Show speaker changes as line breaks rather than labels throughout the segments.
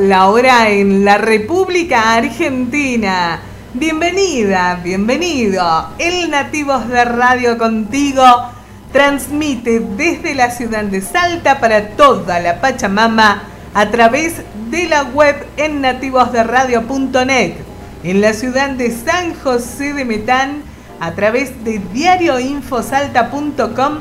la hora en la República Argentina. Bienvenida, bienvenido. El Nativos de Radio contigo transmite desde la ciudad de Salta para toda la Pachamama a través de la web en nativosderadio.net. En la ciudad de San José de Metán a través de diarioinfosalta.com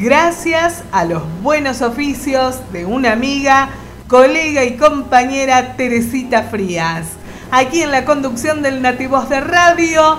gracias a los buenos oficios de una amiga colega y compañera Teresita Frías. Aquí en la conducción del Nativos de Radio,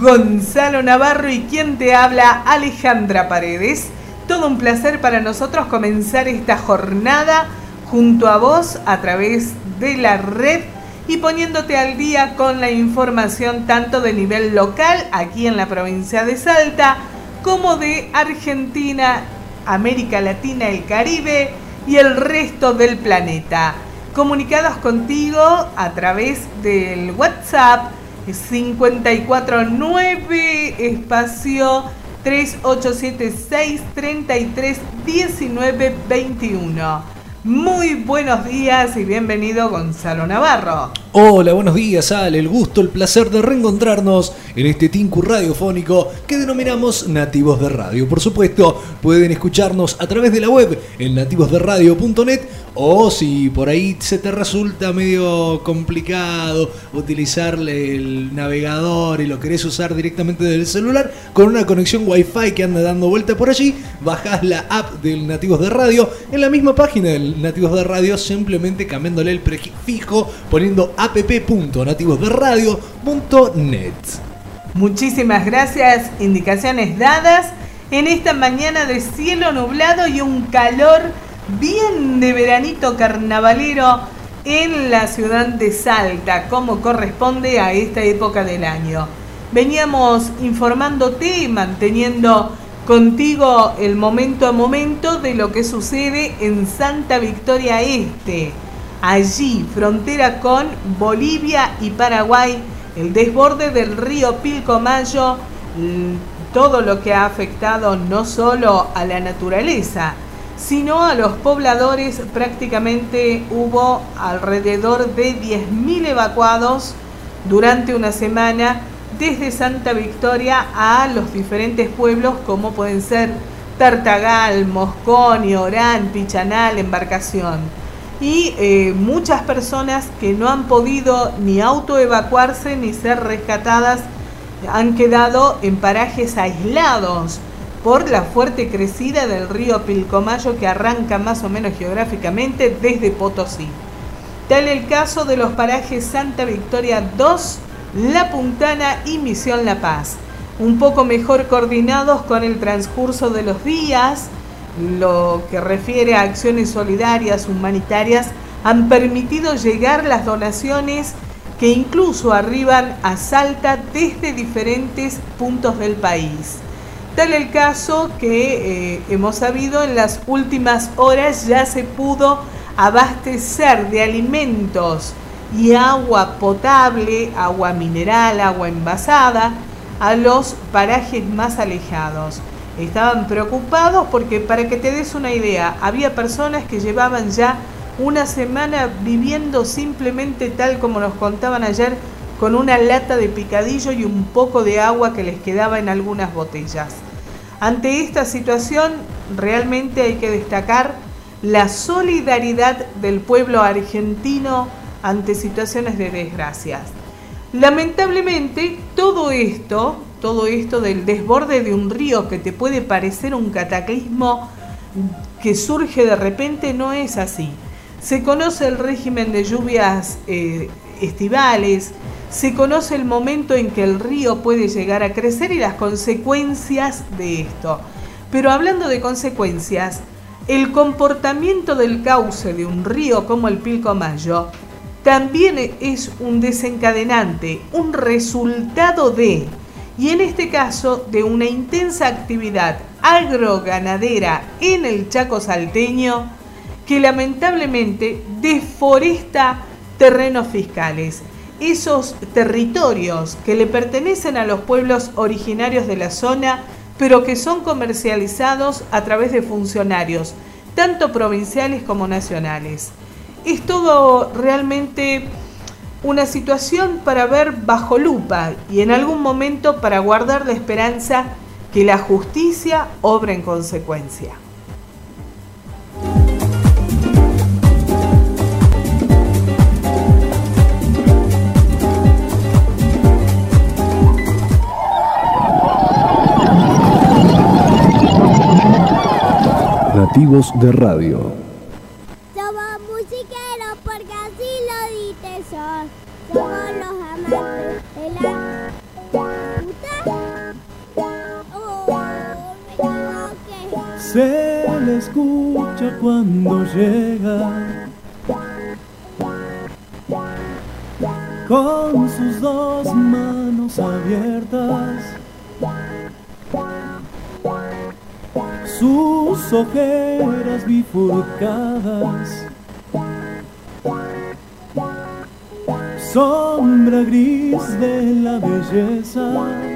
Gonzalo Navarro y quien te habla, Alejandra Paredes. Todo un placer para nosotros comenzar esta jornada junto a vos a través de la red y poniéndote al día con la información tanto de nivel local aquí en la provincia de Salta como de Argentina, América Latina, el Caribe y el resto del planeta. Comunicados contigo a través del WhatsApp 549 espacio 3876 33 19 21. Muy buenos días y bienvenido Gonzalo Navarro.
Hola, buenos días, Ale. El gusto, el placer de reencontrarnos en este Tinku radiofónico que denominamos Nativos de Radio. Por supuesto, pueden escucharnos a través de la web en nativosderadio.net o si por ahí se te resulta medio complicado utilizar el navegador y lo querés usar directamente del celular con una conexión Wi-Fi que anda dando vuelta por allí, bajás la app del Nativos de Radio en la misma página del Nativos de Radio, simplemente cambiándole el prefijo, poniendo app.nativosderadio.net.
Muchísimas gracias, indicaciones dadas en esta mañana de cielo nublado y un calor bien de veranito carnavalero en la ciudad de Salta, como corresponde a esta época del año. Veníamos informándote y manteniendo contigo el momento a momento de lo que sucede en Santa Victoria Este. Allí, frontera con Bolivia y Paraguay, el desborde del río Pilcomayo, todo lo que ha afectado no solo a la naturaleza, sino a los pobladores. Prácticamente hubo alrededor de 10.000 evacuados durante una semana desde Santa Victoria a los diferentes pueblos como pueden ser Tartagal, Mosconi, Orán, Pichanal, Embarcación. Y eh, muchas personas que no han podido ni autoevacuarse ni ser rescatadas han quedado en parajes aislados por la fuerte crecida del río Pilcomayo que arranca más o menos geográficamente desde Potosí. Tal el caso de los parajes Santa Victoria 2, La Puntana y Misión La Paz. Un poco mejor coordinados con el transcurso de los días, lo que refiere a acciones solidarias, humanitarias, han permitido llegar las donaciones que incluso arriban a Salta desde diferentes puntos del país. Tal el caso que eh, hemos sabido en las últimas horas ya se pudo abastecer de alimentos y agua potable, agua mineral, agua envasada a los parajes más alejados. Estaban preocupados porque para que te des una idea, había personas que llevaban ya una semana viviendo simplemente tal como nos contaban ayer, con una lata de picadillo y un poco de agua que les quedaba en algunas botellas. Ante esta situación, realmente hay que destacar la solidaridad del pueblo argentino ante situaciones de desgracias. Lamentablemente, todo esto, todo esto del desborde de un río que te puede parecer un cataclismo que surge de repente, no es así. Se conoce el régimen de lluvias eh, estivales, se conoce el momento en que el río puede llegar a crecer y las consecuencias de esto. Pero hablando de consecuencias, el comportamiento del cauce de un río como el Pilcomayo también es un desencadenante, un resultado de, y en este caso de una intensa actividad agroganadera en el Chaco salteño que lamentablemente deforesta terrenos fiscales esos territorios que le pertenecen a los pueblos originarios de la zona, pero que son comercializados a través de funcionarios, tanto provinciales como nacionales es todo realmente una situación para ver bajo lupa y en algún momento para guardar la esperanza que la justicia obra en consecuencia.
Nativos de Radio
llega con sus dos manos abiertas, sus ojeras bifurcadas, sombra gris de la belleza.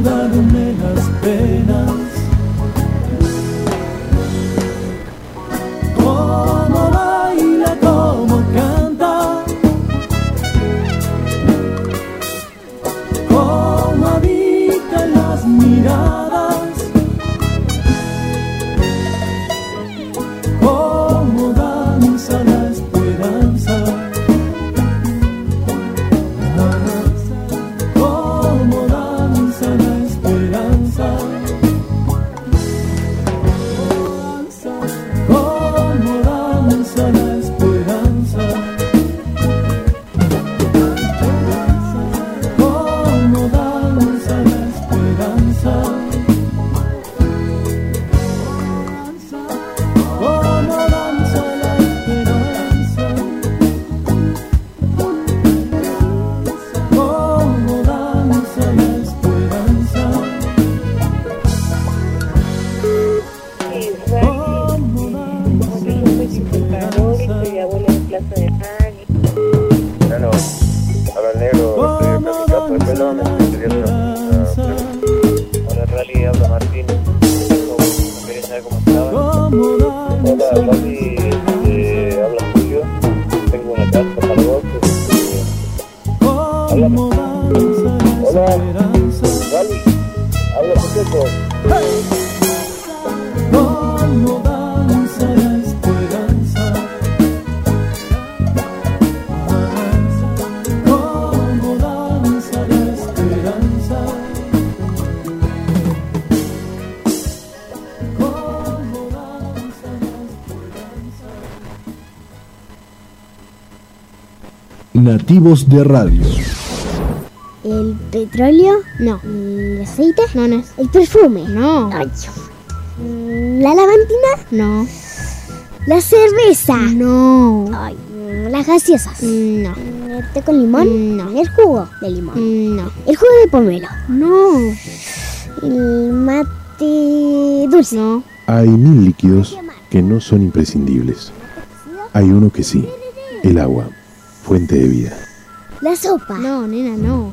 ayudaronme las penas.
De
Radio.
¿El petróleo? No. ¿El aceite? No, no es. ¿El perfume? No. Ay, ¿La lavantina? No. ¿La cerveza? No. Ay, ¿Las gaseosas? No. ¿El té con limón? No. ¿El jugo de limón? No. ¿El jugo de pomelo? No. ¿El mate dulce? No.
Hay mil líquidos que no son imprescindibles. Hay uno que sí, el agua, fuente de vida.
¿La sopa? No, nena, no.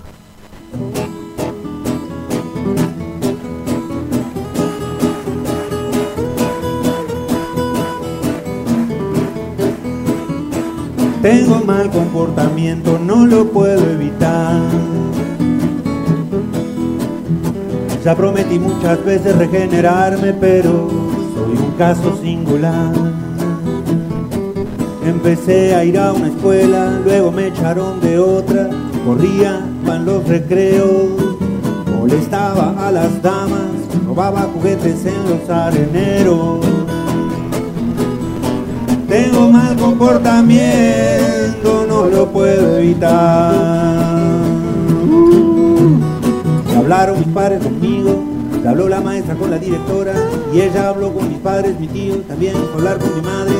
Tengo mal comportamiento, no lo puedo evitar. Ya prometí muchas veces regenerarme, pero soy un caso singular. Empecé a ir a una escuela, luego me echaron de otra, corría en los recreos, molestaba a las damas, robaba juguetes en los areneros. Tengo mal comportamiento, no lo puedo evitar. Hablaron mis padres conmigo, habló la maestra con la directora y ella habló con mis padres, mi tío también hablar con mi madre,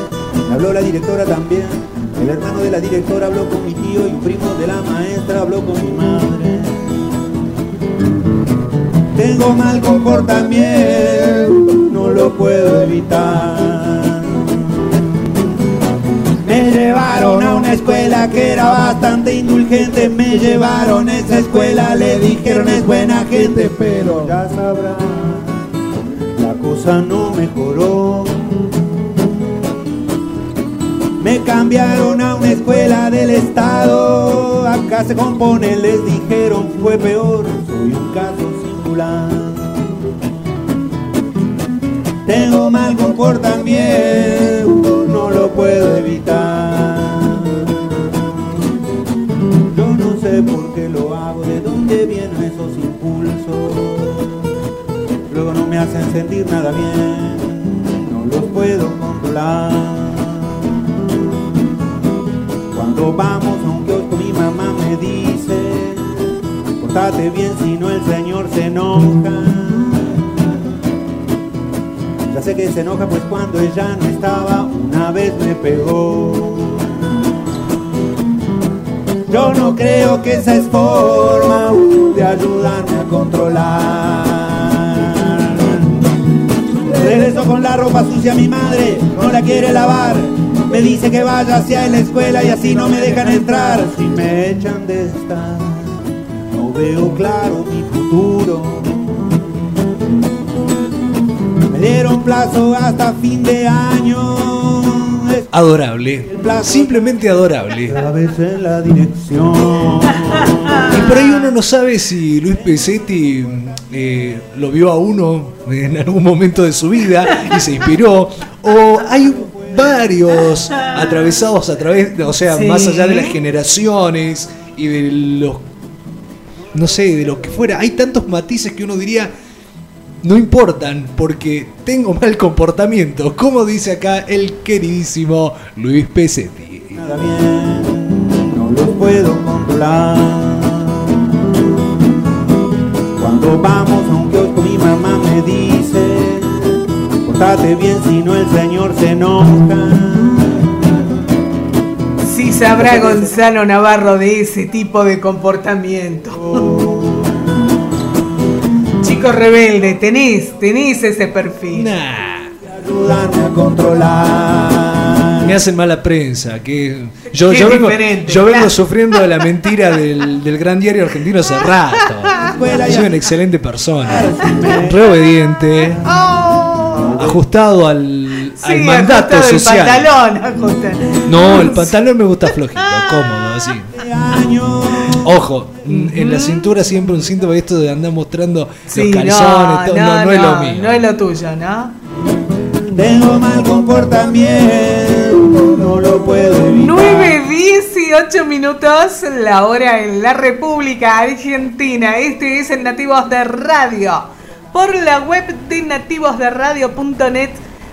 habló la directora también. El hermano de la directora habló con mi tío y un primo de la maestra habló con mi madre. Tengo mal comportamiento, no lo puedo evitar. Me llevaron a una escuela que era bastante indulgente. Me llevaron a esa escuela, le dijeron es buena gente, pero ya sabrán, la cosa no mejoró. Cambiaron a una escuela del estado. Acá se compone, les dijeron fue peor. Soy un caso singular. Tengo mal comportamiento, no lo puedo evitar. Yo no sé por qué lo hago, de dónde vienen esos impulsos. Luego no me hacen sentir nada bien, no los puedo controlar. Vamos a un kiosco mi mamá me dice, portate bien si no el señor se enoja. Ya sé que se enoja pues cuando ella no estaba, una vez me pegó. Yo no creo que esa es forma uh, de ayudarme a controlar. Regreso con la ropa sucia mi madre, no la quiere lavar. Me dice que vaya hacia la escuela y así no me dejan entrar. Si me echan de esta, no veo claro mi futuro. Me dieron plazo hasta fin de año.
Adorable. Simplemente adorable.
Otra vez en la dirección.
Y por ahí uno no sabe si Luis Pesetti eh, lo vio a uno en algún momento de su vida y se inspiró. O hay varios atravesados a través, o sea,
Sí.
más allá de las generaciones y de los, no sé, de lo que fuera. Hay tantos matices que uno diría, no importan porque tengo mal comportamiento, como dice acá el queridísimo Luis Pesetti.
Nada bien, no los puedo controlar. Cuando vamos portate bien si no el señor se enoja.
Sí sabrá Gonzalo Navarro de ese tipo de comportamiento. Chico rebelde, tenés, tenés ese perfil.
Nah.
A controlar.
Me hacen mala prensa, que yo, vengo,
diferente,
yo vengo
claro.
sufriendo de la mentira del, del gran diario argentino hace rato. Soy una excelente persona, re obediente,
Oh.
Ajustado al,
al mandato
ajustado el
social.
pantalón.
No, el pantalón me gusta flojito, cómodo, así. Ojo, en la cintura siempre un síntoma de esto de andar mostrando
Sí,
los calzones, todo, no, no es lo mío.
No es lo tuyo, ¿no?
Tengo mal comportamiento, no lo puedo evitar.
9, 18 minutos, la hora en la República Argentina. Este es el Nativos de Radio. Por la web de nativosderadio.net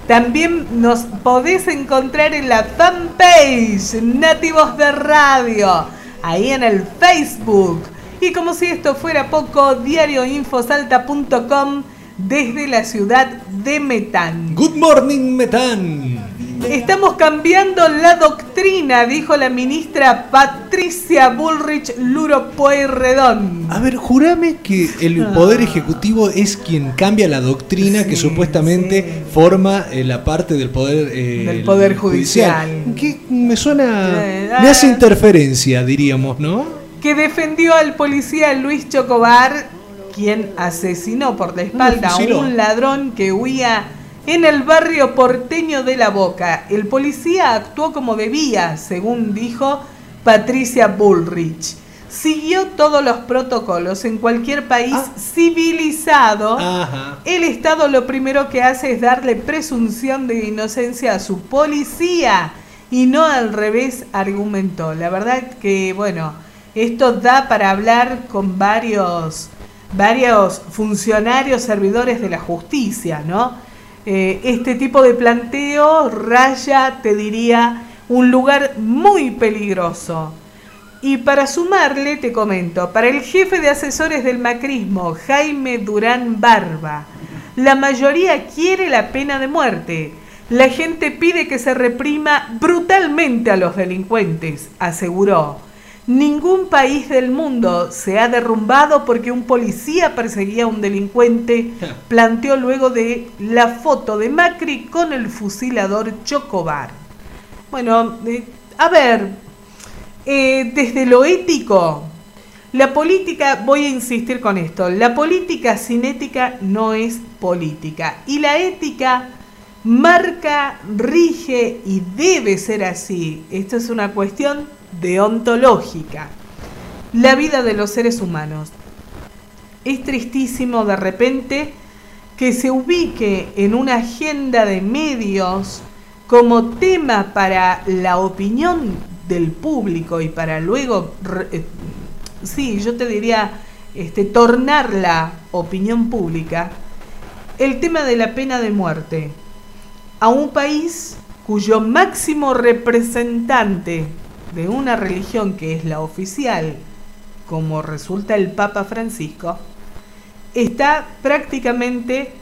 también nos podés encontrar en la fanpage Nativos de Radio, ahí en el Facebook. Y como si esto fuera poco, diarioinfosalta.com desde la ciudad de Metán.
Good morning, Metán.
Estamos cambiando la doctrina, dijo la ministra Patricia Bullrich Luro Pueyrredón.
A ver, jurame que el Poder Ejecutivo es quien cambia la doctrina que
Ah.
Supuestamente
sí.
forma eh, la parte del Poder, eh,
Del Poder Judicial.
Que me suena.
Eh,
Me
ah.
hace interferencia, diríamos, ¿no?
Que defendió al policía Luis Chocobar, quien asesinó por la espalda a un ladrón que huía en el barrio porteño de La Boca. El policía actuó como debía, según dijo Patricia Bullrich. Siguió todos los protocolos en cualquier país
Ah.
civilizado.
Ajá.
El Estado lo primero que hace es darle presunción de inocencia a su policía y no al revés, argumentó. La verdad que, bueno, esto da para hablar con varios, varios funcionarios, servidores de la justicia, ¿no? Eh, este tipo de planteo raya, te diría, un lugar muy peligroso. Y para sumarle, te comento, para el jefe de asesores del macrismo, Jaime Durán Barba, la mayoría quiere la pena de muerte. La gente pide que se reprima brutalmente a los delincuentes, aseguró. Ningún país del mundo se ha derrumbado porque un policía perseguía a un delincuente, planteó luego de la foto de Macri con el fusilador Chocobar. Bueno, eh, a ver, eh, desde lo ético, la política, voy a insistir con esto, la política sin ética no es política. Y la ética marca, rige y debe ser así. Esto es una cuestión deontológica. La vida de los seres humanos. Es tristísimo de repente que se ubique en una agenda de medios como tema para la opinión del público y para luego, eh, sí, yo te diría, este, tornar la opinión pública, el tema de la pena de muerte a un país cuyo máximo representante de una religión que es la oficial, como resulta el Papa Francisco, está prácticamente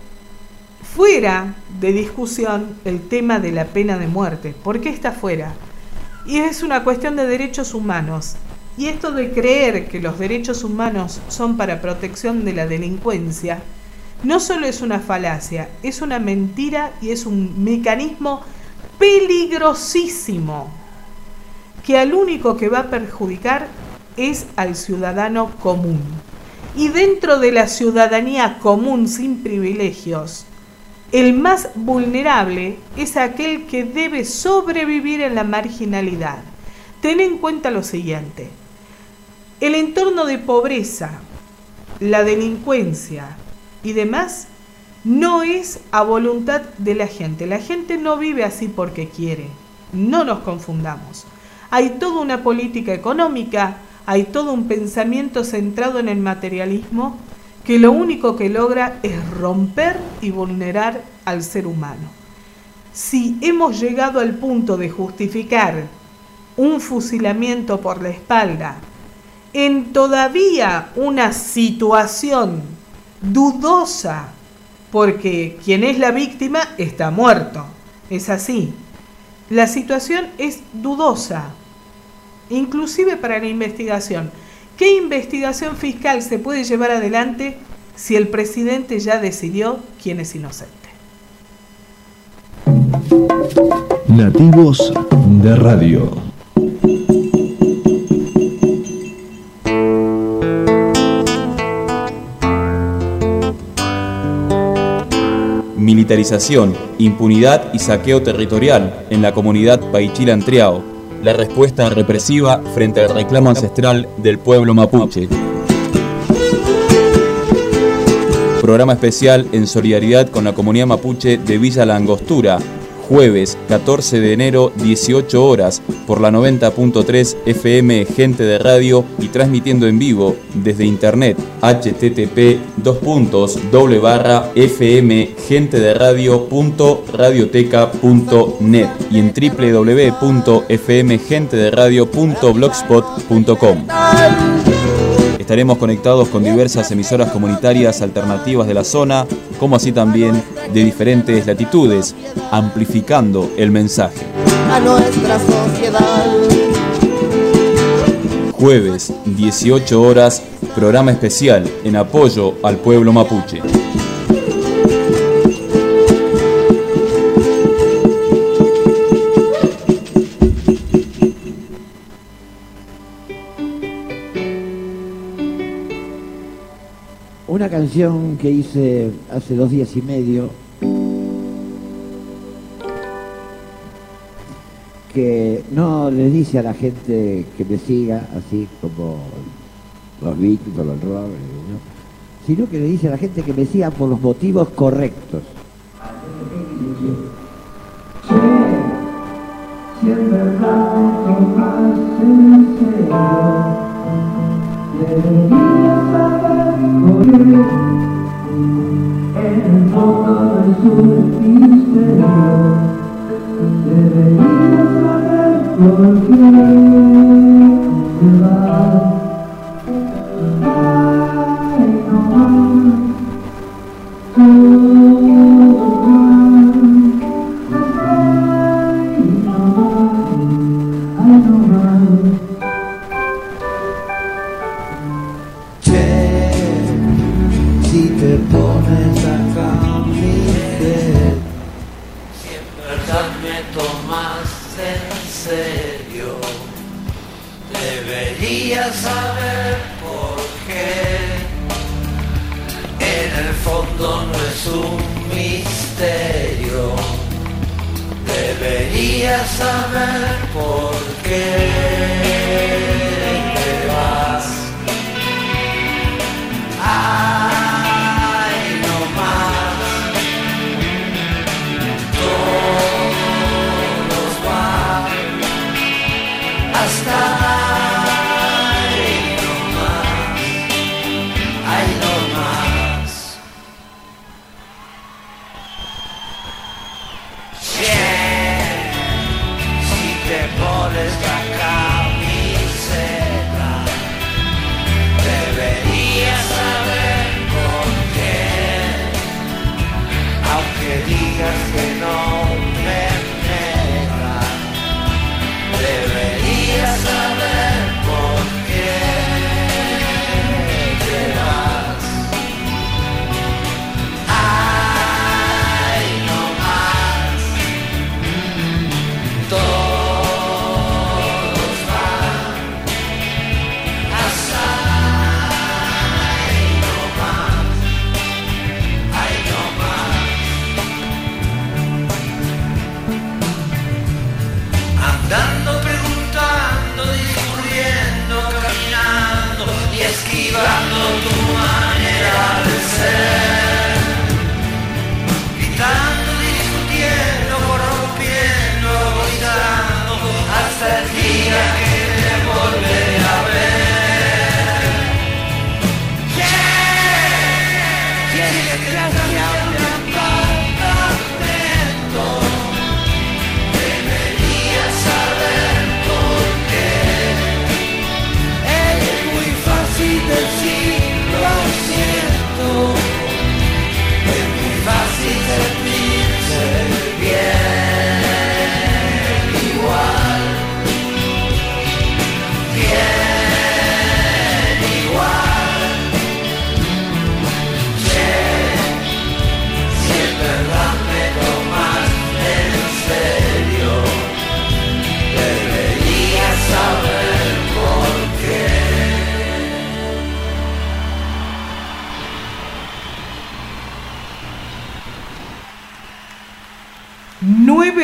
fuera de discusión el tema de la pena de muerte. ¿Por qué está fuera? Y es una cuestión de derechos humanos. Y esto de creer que los derechos humanos son para protección de la delincuencia, no solo es una falacia, es una mentira y es un mecanismo peligrosísimo que al único que va a perjudicar es al ciudadano común. Y dentro de la ciudadanía común sin privilegios, el más vulnerable es aquel que debe sobrevivir en la marginalidad. Ten en cuenta lo siguiente. El entorno de pobreza, la delincuencia y demás no es a voluntad de la gente. La gente no vive así porque quiere. No nos confundamos. Hay toda una política económica, hay todo un pensamiento centrado en el materialismo que lo único que logra es romper y vulnerar al ser humano. Si hemos llegado al punto de justificar un fusilamiento por la espalda en todavía una situación dudosa, porque quien es la víctima está muerto, es así. La situación es dudosa, inclusive para la investigación. ¿Qué investigación fiscal se puede llevar adelante si el presidente ya decidió quién es inocente?
Nativos de Radio.
militarización, impunidad y saqueo territorial en la comunidad Paichila-Antriao. La respuesta represiva frente al reclamo ancestral del pueblo mapuche. Programa especial en solidaridad con la comunidad mapuche de Villa La Angostura, jueves 14 de enero 18 horas por la 90.3 FM Gente de Radio y transmitiendo en vivo desde internet http dos puntos doble barra fm gente de radio.radioteca.net y en www.fmgentederadio.blogspot.com. Estaremos conectados con diversas emisoras comunitarias alternativas de la zona, como así también de diferentes latitudes, amplificando el mensaje.
a nuestra sociedad.
Jueves, 18 horas, programa especial en apoyo al pueblo mapuche.
Una canción que hice hace dos días y medio, que no le dice a la gente que me siga, así como los Beatles los ¿no? sino que le dice a la gente que me siga por los motivos correctos.
En verdad tomas en serio, deberías saber misterio, deberías saber por qué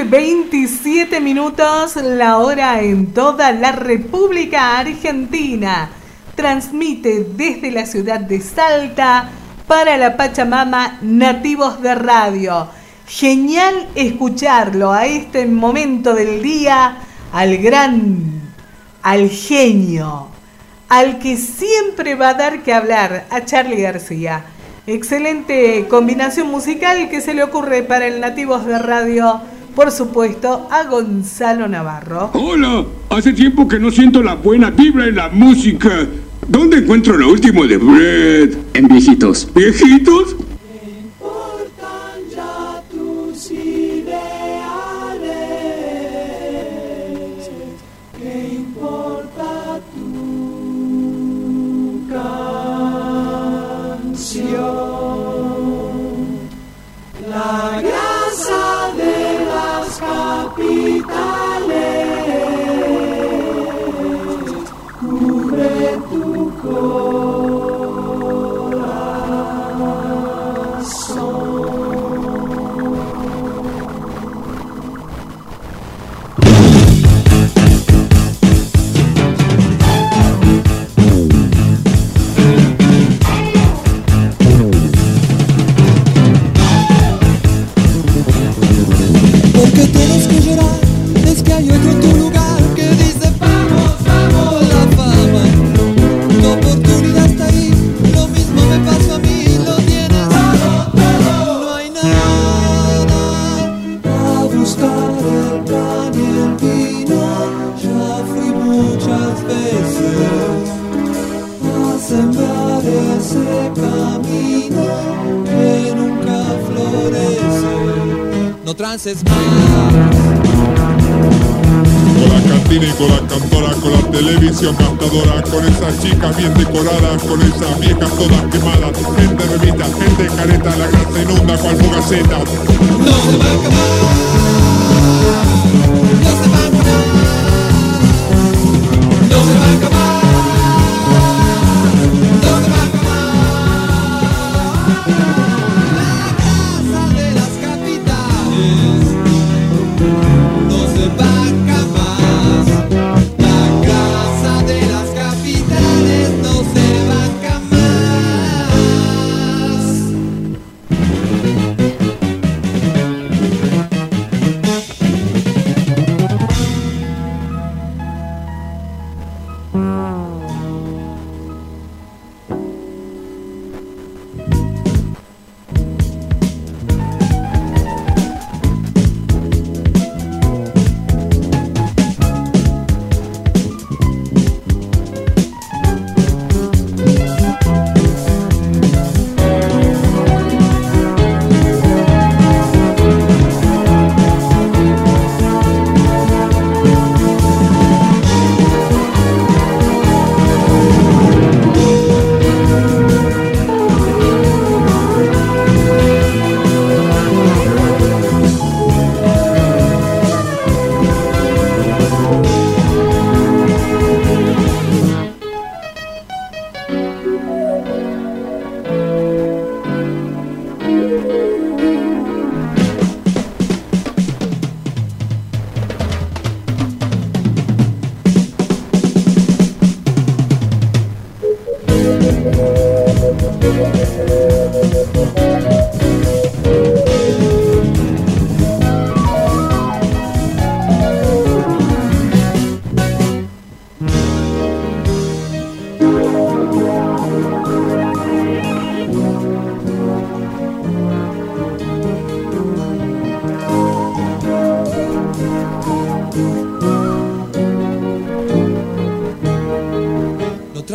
27 minutos, la hora en toda la República Argentina. Transmite desde la ciudad de Salta para la Pachamama Nativos de Radio. Genial escucharlo a este momento del día al gran, al genio, al que siempre va a dar que hablar, a Charlie García. Excelente combinación musical que se le ocurre para el Nativos de Radio, por supuesto, a Gonzalo Navarro.
Hola, hace tiempo que no siento la buena vibra en la música. ¿Dónde encuentro lo último de Brett? En viejitos. ¿Viejitos?
Esas viejas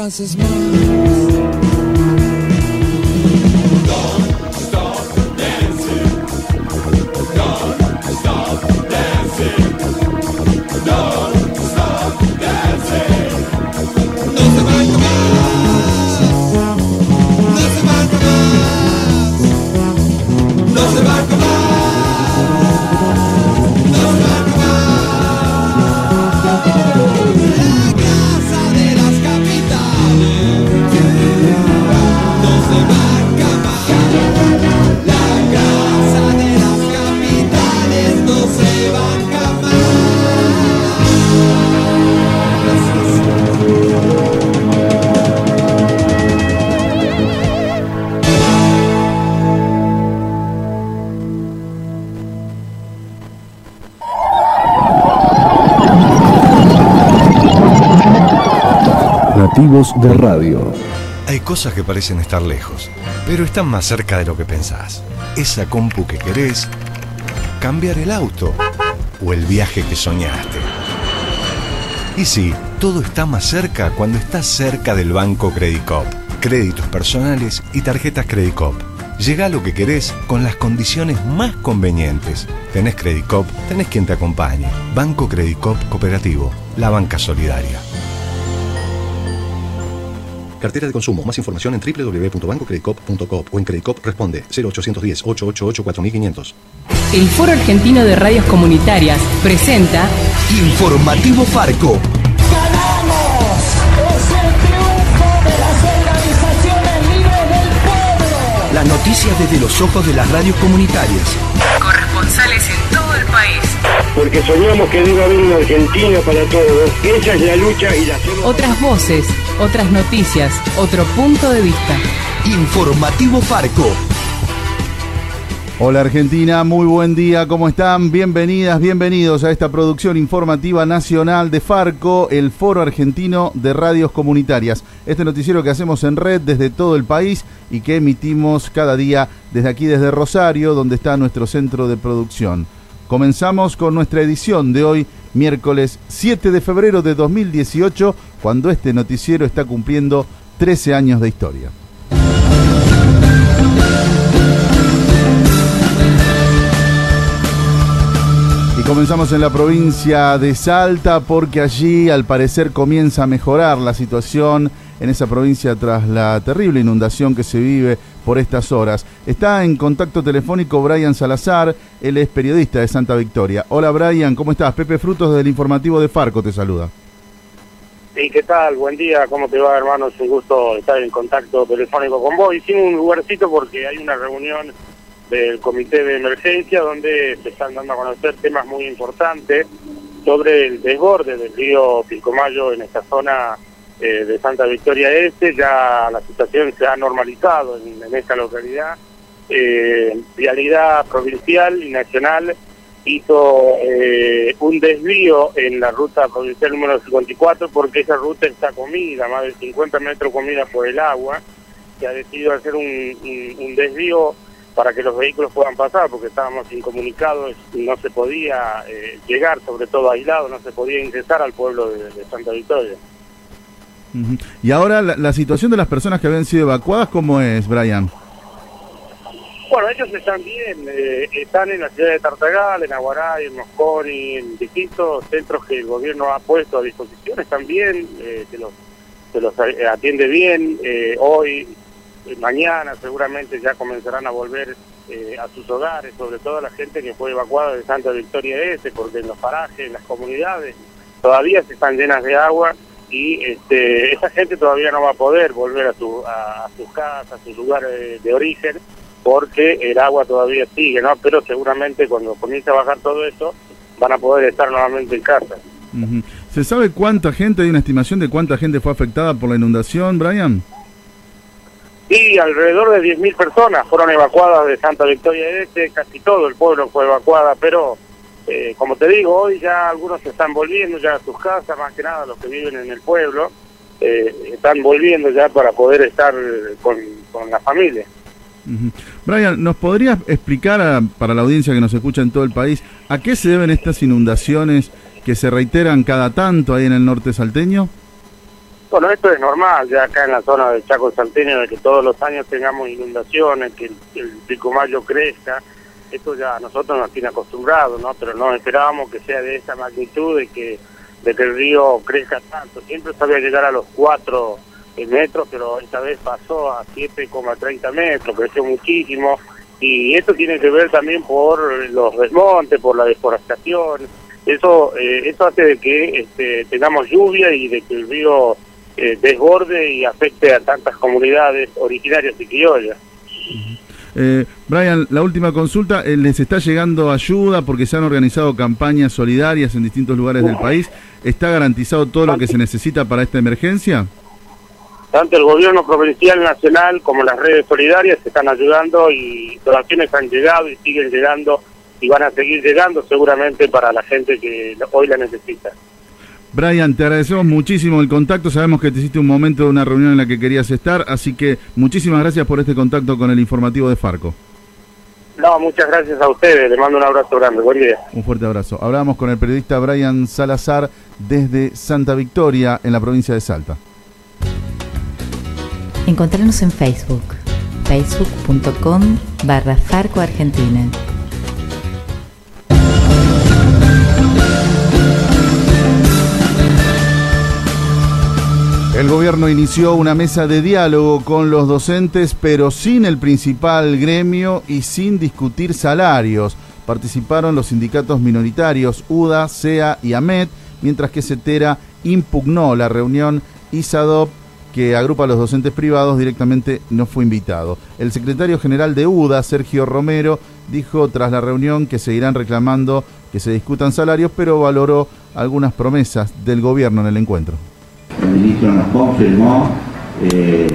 No trances De
Radio.
Hay cosas que parecen estar lejos, pero están más cerca de lo que pensás. Esa compu que querés, cambiar el auto o el viaje que soñaste. Y sí, todo está más cerca cuando estás cerca del Banco Credicop. Créditos personales y tarjetas Credicop. Llega a lo que querés con las condiciones más convenientes. Tenés Credicop, tenés quien te acompañe. Banco Credicop Cooperativo, la banca solidaria.
Cartera de consumo. Más información en www.bancocredicop.coop o en Credicop responde 0810-888-4500.
El Foro Argentino de Radios Comunitarias presenta
Informativo Farco.
¡Es el triunfo de las organizaciones libres del pueblo!
Las noticias desde los ojos de las radios comunitarias.
corresponsales en todo el país.
Porque soñamos que debe haber una Argentina para todos. Esa es la lucha y la.
Otras voces, otras noticias, otro punto de vista.
Informativo Farco.
Hola Argentina, muy buen día, ¿cómo están? Bienvenidas, bienvenidos a esta producción informativa nacional de Farco, el Foro Argentino de Radios Comunitarias. Este noticiero que hacemos en red desde todo el país y que emitimos cada día desde aquí, desde Rosario, donde está nuestro centro de producción. Comenzamos con nuestra edición de hoy, miércoles 7 de febrero de 2018, cuando este noticiero está cumpliendo 13 años de historia. Y comenzamos en la provincia de Salta porque allí al parecer comienza a mejorar la situación en esa provincia tras la terrible inundación que se vive por estas horas. Está en contacto telefónico Brian Salazar, él es periodista de Santa Victoria. Hola Brian, ¿cómo estás? Pepe Frutos del informativo de Farco te saluda.
Sí, ¿qué tal? Buen día, ¿cómo te va, hermano? Es un gusto estar en contacto telefónico con vos. Hicimos un lugarcito porque hay una reunión del Comité de Emergencia donde se están dando a conocer temas muy importantes sobre el desborde del río Pilcomayo en esta zona eh, de Santa Victoria Este. Ya la situación se ha normalizado en, esta localidad. Eh, Vialidad provincial y nacional hizo eh, un desvío en la ruta provincial número 54 porque esa ruta está comida, más de 50 metros comida por el agua, que ha decidido hacer un, desvío para que los vehículos puedan pasar, porque estábamos incomunicados, no se podía eh, llegar, sobre todo aislado, no se podía ingresar al pueblo de Santa Victoria.
Y ahora la, la, situación de las personas que habían sido evacuadas, ¿cómo es, Brian?
Bueno, ellos están bien, eh, están en la ciudad de Tartagal, en Aguaray, en Mosconi, en distintos centros que el gobierno ha puesto a disposición, están bien, eh, se, los, los atiende bien, hoy mañana seguramente ya comenzarán a volver eh, a sus hogares, sobre todo la gente que fue evacuada de Santa Victoria Este, porque en los parajes, en las comunidades, todavía se están llenas de agua y este, esa gente todavía no va a poder volver a, su, a, a sus casas, a sus lugares de, de, origen, porque el agua todavía sigue, ¿no? Pero seguramente cuando comience a bajar todo eso, van a poder estar nuevamente en casa.
Uh -huh. ¿Se sabe cuánta gente, hay una estimación de cuánta gente fue afectada por la inundación, Brian?
Sí, alrededor de 10.000 personas fueron evacuadas de Santa Victoria Este, casi todo el pueblo fue evacuada, pero eh, como te digo, hoy ya algunos se están volviendo ya a sus casas, más que nada los que viven en el pueblo, eh, están volviendo ya para poder estar con, con la familia.
Uh -huh. Brian, ¿nos podrías explicar a, para la audiencia que nos escucha en todo el país a qué se deben estas inundaciones que se reiteran cada tanto ahí en el norte salteño?
Bueno, esto es normal, ya acá en la zona del Chaco Salteño, de que todos los años tengamos inundaciones, que el, el picomayo crezca, esto ya nosotros nos tiene acostumbrados, ¿no? Pero no esperábamos que sea de esa magnitud, de que, de que el río crezca tanto. Siempre sabía llegar a los 4 metros, pero esta vez pasó a 7,30 metros, creció muchísimo. Y esto tiene que ver también por los desmontes, por la deforestación. Eso, eh, eso hace de que este, tengamos lluvia y de que el río eh, desborde y afecte a tantas comunidades originarias y criollas.
Eh, Brian, la última consulta, eh, ¿les está llegando ayuda porque se han organizado campañas solidarias en distintos lugares del país? ¿Está garantizado todo lo que se necesita para esta emergencia?
Tanto el gobierno provincial, nacional, como las redes solidarias están ayudando y donaciones han llegado y siguen llegando y van a seguir llegando seguramente para la gente que hoy la necesita.
Brian, te agradecemos muchísimo el contacto. Sabemos que te hiciste un momento de una reunión en la que querías estar, así que muchísimas gracias por este contacto con el informativo de Farco.
No, muchas gracias a ustedes. Les mando un abrazo grande. Buen día.
Un fuerte abrazo. Hablábamos con el periodista Brian Salazar desde Santa Victoria, en la provincia de Salta.
Encontrarnos en Facebook, facebook.com barra Farco Argentina.
El gobierno inició una mesa de diálogo con los docentes, pero sin el principal gremio y sin discutir salarios. Participaron los sindicatos minoritarios UDA, CEA y AMET, mientras que CETERA impugnó la reunión y SADOP, que agrupa a los docentes privados, directamente no fue invitado. El secretario general de UDA, Sergio Romero, dijo tras la reunión que seguirán reclamando que se discutan salarios, pero valoró algunas promesas del gobierno en el encuentro.
El ministro nos confirmó eh,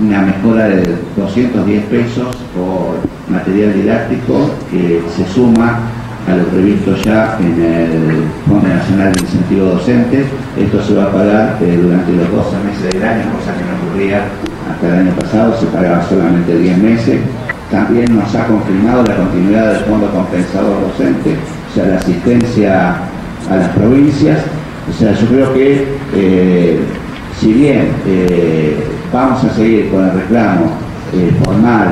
una mejora de 210 pesos por material didáctico que se suma a lo previsto ya en el Fondo Nacional de Incentivo Docente. Esto se va a pagar eh, durante los 12 meses del año, cosa que no ocurría hasta el año pasado, se pagaba solamente 10 meses. También nos ha confirmado la continuidad del Fondo Compensador Docente, o sea, la asistencia a las provincias. O sea, yo creo que eh, si bien eh, vamos a seguir con el reclamo eh, formal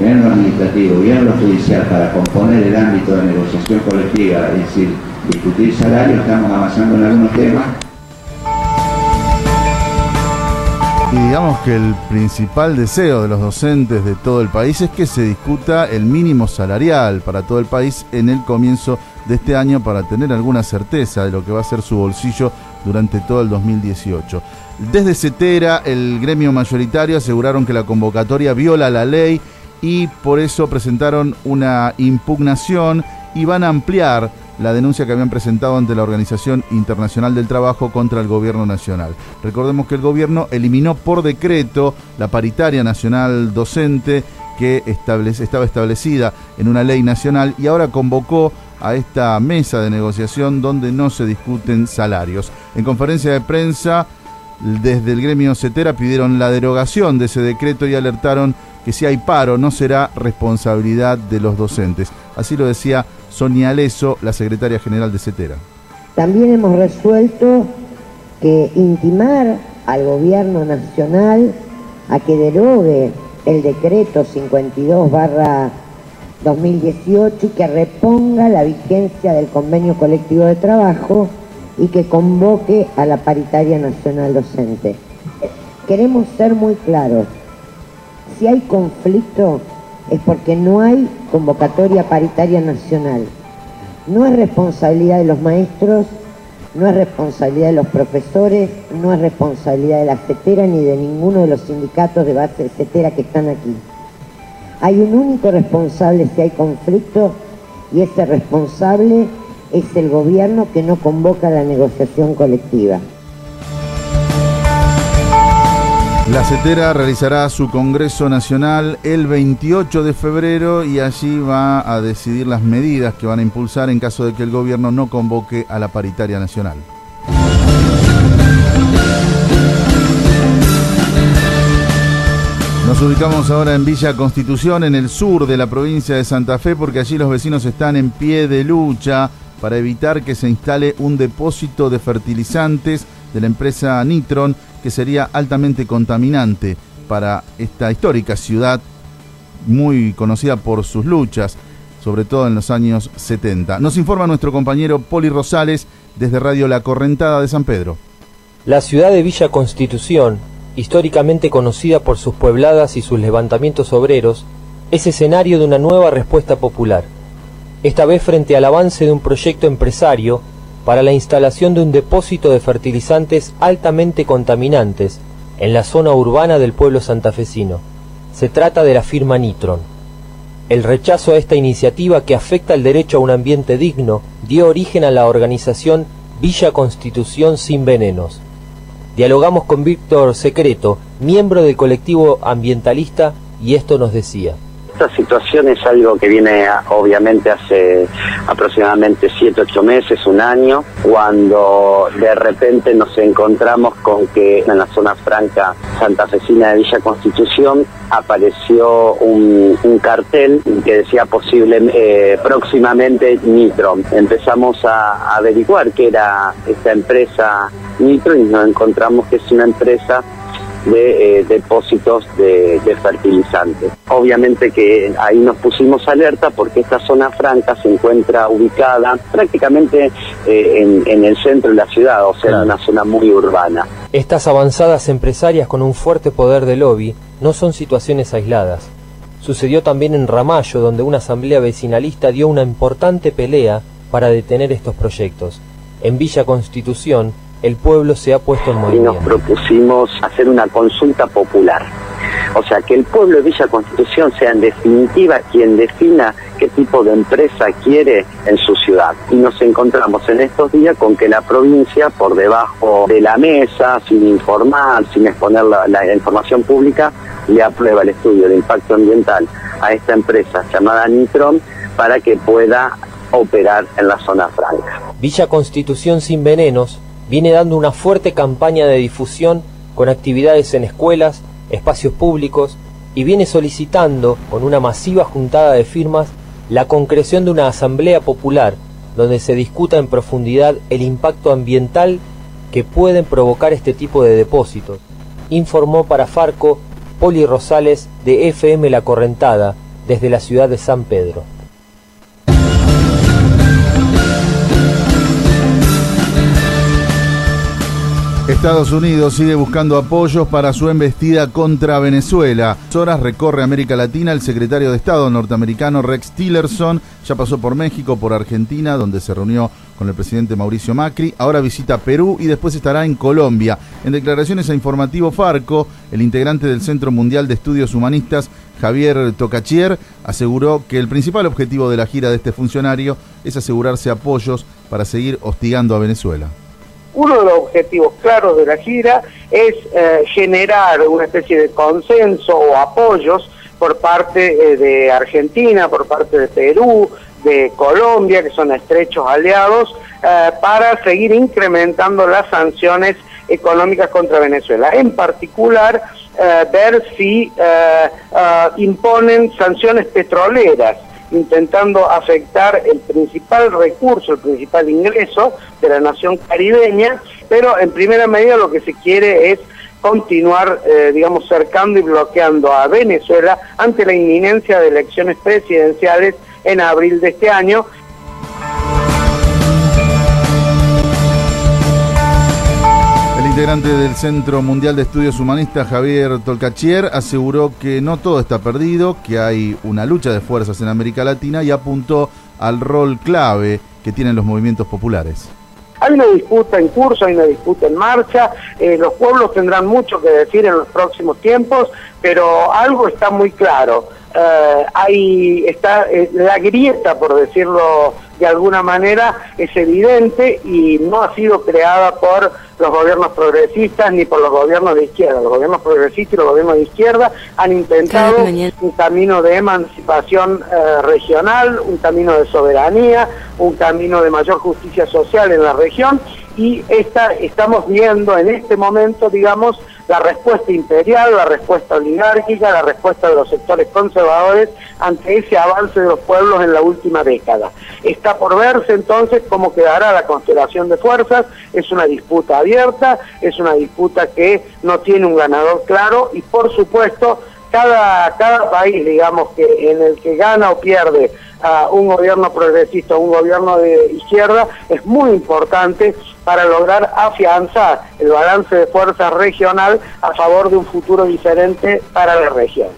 en lo administrativo y en lo judicial para componer el ámbito de negociación colectiva, es decir, discutir salarios, estamos avanzando en algunos temas,
Y digamos que el principal deseo de los docentes de todo el país es que se discuta el mínimo salarial para todo el país en el comienzo de este año para tener alguna certeza de lo que va a ser su bolsillo durante todo el 2018. Desde CETERA, el gremio mayoritario aseguraron que la convocatoria viola la ley y por eso presentaron una impugnación y van a ampliar la denuncia que habían presentado ante la Organización Internacional del Trabajo contra el Gobierno Nacional. Recordemos que el gobierno eliminó por decreto la paritaria nacional docente que estaba establecida en una ley nacional y ahora convocó a esta mesa de negociación donde no se discuten salarios. En conferencia de prensa, desde el gremio CETERA pidieron la derogación de ese decreto y alertaron que si hay paro no será responsabilidad de los docentes. Así lo decía Sonia Leso, la secretaria general de CETERA.
También hemos resuelto que intimar al gobierno nacional a que derogue el decreto 52 barra 2018 y que reponga la vigencia del convenio colectivo de trabajo y que convoque a la paritaria nacional docente. Queremos ser muy claros. Si hay conflicto es porque no hay convocatoria paritaria nacional. No es responsabilidad de los maestros, no es responsabilidad de los profesores, no es responsabilidad de la CETERA ni de ninguno de los sindicatos de base de CETERA que están aquí. Hay un único responsable si hay conflicto y ese responsable es el gobierno que no convoca la negociación colectiva.
La CETERA realizará su Congreso Nacional el 28 de febrero y allí va a decidir las medidas que van a impulsar en caso de que el gobierno no convoque a la paritaria nacional. Nos ubicamos ahora en Villa Constitución, en el sur de la provincia de Santa Fe, porque allí los vecinos están en pie de lucha para evitar que se instale un depósito de fertilizantes de la empresa Nitron que sería altamente contaminante para esta histórica ciudad muy conocida por sus luchas, sobre todo en los años 70. Nos informa nuestro compañero Poli Rosales desde Radio La Correntada de San Pedro.
La ciudad de Villa Constitución, históricamente conocida por sus puebladas y sus levantamientos obreros, es escenario de una nueva respuesta popular, esta vez frente al avance de un proyecto empresario para la instalación de un depósito de fertilizantes altamente contaminantes en la zona urbana del pueblo santafesino. Se trata de la firma Nitron. El rechazo a esta iniciativa que afecta el derecho a un ambiente digno dio origen a la organización Villa Constitución Sin Venenos. Dialogamos con Víctor Secreto, miembro del colectivo ambientalista, y esto nos decía.
Esta situación es algo que viene obviamente hace aproximadamente 7, 8 meses, un año, cuando de repente nos encontramos con que en la zona franca santafesina de Villa Constitución apareció un, un cartel que decía posible eh, próximamente Nitro. Empezamos a, a averiguar qué era esta empresa Nitro y nos encontramos que es una empresa de eh, depósitos de, de fertilizantes. Obviamente que ahí nos pusimos alerta porque esta zona franca se encuentra ubicada prácticamente eh, en, en el centro de la ciudad, o sea, en una zona muy urbana.
Estas avanzadas empresarias con un fuerte poder de lobby no son situaciones aisladas. Sucedió también en Ramallo, donde una asamblea vecinalista dio una importante pelea para detener estos proyectos. En Villa Constitución, el pueblo se ha puesto en
y nos
movimiento.
propusimos hacer una consulta popular. O sea, que el pueblo de Villa Constitución sea en definitiva quien defina qué tipo de empresa quiere en su ciudad. Y nos encontramos en estos días con que la provincia, por debajo de la mesa, sin informar, sin exponer la, la información pública, le aprueba el estudio de impacto ambiental a esta empresa llamada Nitron para que pueda operar en la zona franca.
Villa Constitución sin venenos viene dando una fuerte campaña de difusión con actividades en escuelas, espacios públicos y viene solicitando, con una masiva juntada de firmas, la concreción de una asamblea popular donde se discuta en profundidad el impacto ambiental que pueden provocar este tipo de depósitos, informó para Farco Poli Rosales de FM La Correntada desde la ciudad de San Pedro.
Estados Unidos sigue buscando apoyos para su embestida contra Venezuela. Horas recorre América Latina el secretario de Estado norteamericano Rex Tillerson. Ya pasó por México, por Argentina, donde se reunió con el presidente Mauricio Macri. Ahora visita Perú y después estará en Colombia. En declaraciones a Informativo Farco, el integrante del Centro Mundial de Estudios Humanistas, Javier Tocachier, aseguró que el principal objetivo de la gira de este funcionario es asegurarse apoyos para seguir hostigando a Venezuela.
Uno de los objetivos claros de la gira es eh, generar una especie de consenso o apoyos por parte eh, de Argentina, por parte de Perú, de Colombia, que son estrechos aliados, eh, para seguir incrementando las sanciones económicas contra Venezuela. En particular, ver si imponen sanciones petroleras intentando afectar el principal recurso, el principal ingreso de la nación caribeña, pero en primera medida lo que se quiere es continuar, eh, digamos, cercando y bloqueando a Venezuela ante la inminencia de elecciones presidenciales en abril de este año.
Integrante del Centro Mundial de Estudios Humanistas, Javier Tolcachier, aseguró que no todo está perdido, que hay una lucha de fuerzas en América Latina y apuntó al rol clave que tienen los movimientos populares.
Hay una disputa en curso, hay una disputa en marcha, eh, los pueblos tendrán mucho que decir en los próximos tiempos, pero algo está muy claro. Eh, hay está eh, la grieta, por decirlo de alguna manera, es evidente y no ha sido creada por los gobiernos progresistas ni por los gobiernos de izquierda. Los gobiernos progresistas y los gobiernos de izquierda han intentado un camino de emancipación eh, regional, un camino de soberanía, un camino de mayor justicia social en la región y esta, estamos viendo en este momento, digamos, la respuesta imperial, la respuesta oligárquica, la respuesta de los sectores conservadores ante ese avance de los pueblos en la última década. Está por verse entonces cómo quedará la constelación de fuerzas, es una disputa abierta, es una disputa que no tiene un ganador claro y por supuesto cada, cada país, digamos, que en el que gana o pierde a un gobierno progresista un gobierno de izquierda es muy importante para lograr afianzar el balance de fuerzas regional a favor de un futuro diferente para la región.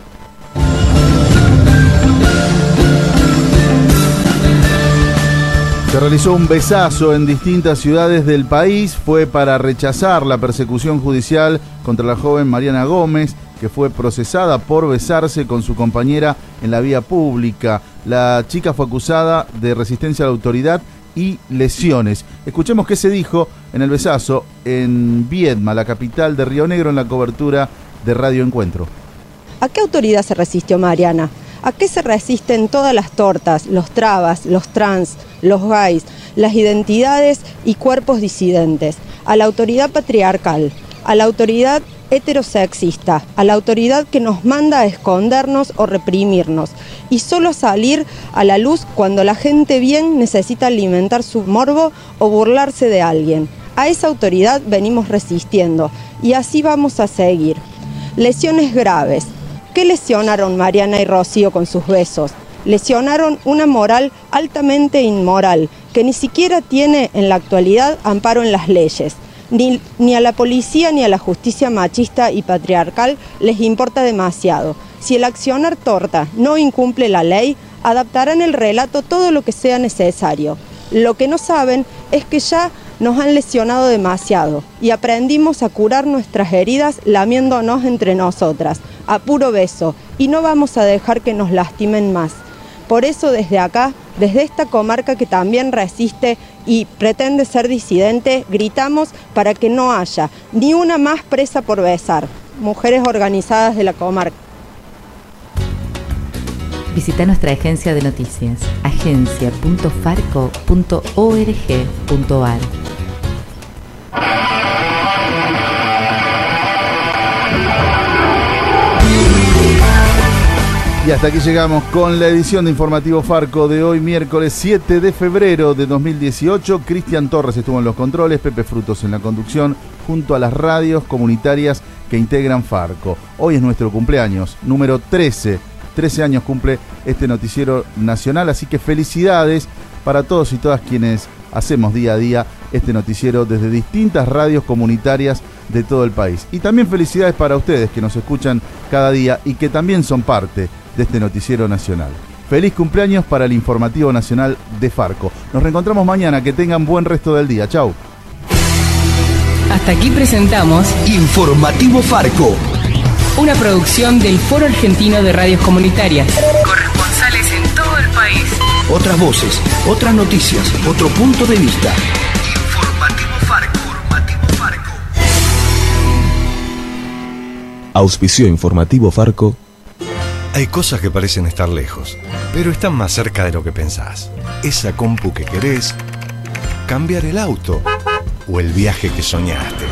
Se realizó un besazo en distintas ciudades del país, fue para rechazar la persecución judicial contra la joven Mariana Gómez, que fue procesada por besarse con su compañera en la vía pública. La chica fue acusada de resistencia a la autoridad y lesiones. Escuchemos qué se dijo en el besazo en Viedma, la capital de Río Negro, en la cobertura de Radio Encuentro.
¿A qué autoridad se resistió Mariana? ¿A qué se resisten todas las tortas, los trabas, los trans, los gays, las identidades y cuerpos disidentes? A la autoridad patriarcal, a la autoridad heterosexista, a la autoridad que nos manda a escondernos o reprimirnos y solo salir a la luz cuando la gente bien necesita alimentar su morbo o burlarse de alguien. A esa autoridad venimos resistiendo y así vamos a seguir. Lesiones graves. ¿Qué lesionaron Mariana y Rocío con sus besos? Lesionaron una moral altamente inmoral que ni siquiera tiene en la actualidad amparo en las leyes. Ni, ni, a la policía ni a la justicia machista y patriarcal les importa demasiado. Si el accionar torta no incumple la ley, adaptarán el relato todo lo que sea necesario. Lo que no saben es que ya nos han lesionado demasiado y aprendimos a curar nuestras heridas lamiéndonos entre nosotras, a puro beso, y no vamos a dejar que nos lastimen más. Por eso desde acá, desde esta comarca que también resiste y pretende ser disidente, gritamos para que no haya ni una más presa por besar. Mujeres organizadas de la comarca.
Visita nuestra agencia de noticias, agencia.farco.org.ar.
Y hasta aquí llegamos con la edición de Informativo Farco de hoy, miércoles 7 de febrero de 2018. Cristian Torres estuvo en los controles, Pepe Frutos en la conducción, junto a las radios comunitarias que integran Farco. Hoy es nuestro cumpleaños, número 13. 13 años cumple este noticiero nacional, así que felicidades para todos y todas quienes hacemos día a día este noticiero desde distintas radios comunitarias de todo el país. Y también felicidades para ustedes que nos escuchan cada día y que también son parte de este noticiero nacional. Feliz cumpleaños para el informativo nacional de Farco. Nos reencontramos mañana, que tengan buen resto del día. Chau.
Hasta aquí presentamos
Informativo Farco.
Una producción del Foro Argentino de Radios Comunitarias. Corresponsales en todo el país.
Otras voces, otras noticias, otro punto de vista.
Auspicio informativo Farco.
Hay cosas que parecen estar lejos, pero están más cerca de lo que pensás. Esa compu que querés, cambiar el auto o el viaje que soñaste.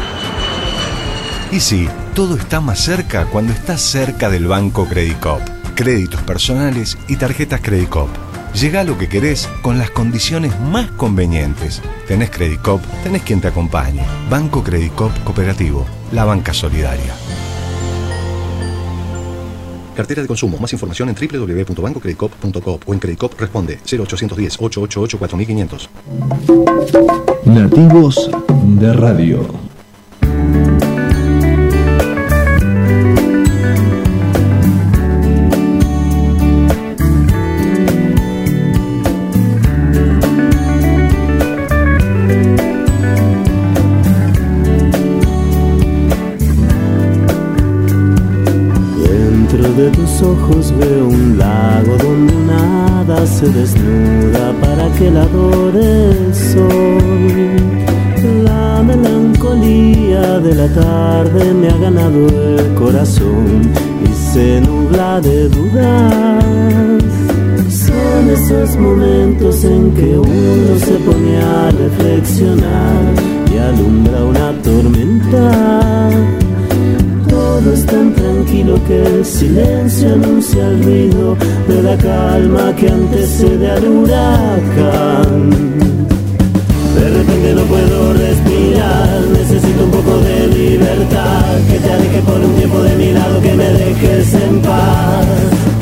Y sí, todo está más cerca cuando estás cerca del Banco Credicop. Créditos personales y tarjetas Credicop. Llega a lo que querés con las condiciones más convenientes. Tenés Credicop, tenés quien te acompañe. Banco Credicop Cooperativo, la banca solidaria.
Cartera de consumo. Más información en www.bancocreditcop.coop o en Creditcop responde 0810 888 4500.
Nativos de Radio.
Esos momentos en que uno se pone a reflexionar y alumbra una tormenta. Todo es tan tranquilo que el silencio anuncia el ruido de la calma que antecede al huracán. De repente no puedo respirar, necesito un poco de libertad, que te aleje por un tiempo de mi lado, que me dejes en paz.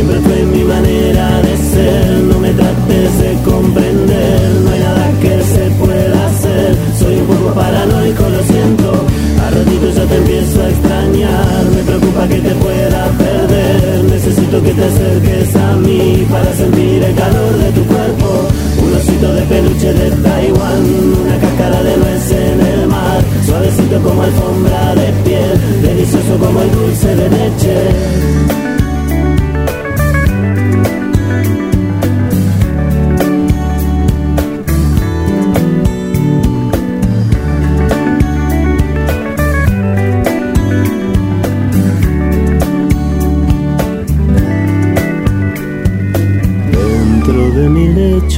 Siempre fue mi manera de ser, no me trates de comprender, no hay nada que se pueda hacer. Soy un poco paranoico, lo siento, a ratitos ya te empiezo a extrañar, me preocupa que te pueda perder. Necesito que te acerques a mí para sentir el calor de tu cuerpo. Un osito de peluche de Taiwán, una cáscara de nuez en el mar, suavecito como alfombra de piel, delicioso como el dulce de leche.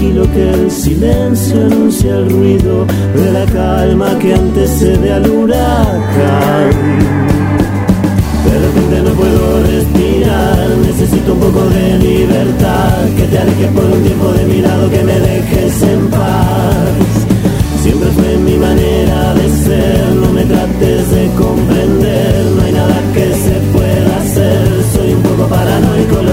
Tranquilo que el silencio anuncia el ruido de la calma que antecede al huracán. De repente no puedo respirar, necesito un poco de libertad, que te alejes por un tiempo de mi lado, que me dejes en paz. Siempre fue mi manera de ser, no me trates de comprender, no hay nada que se pueda hacer, soy un poco paranoico, lo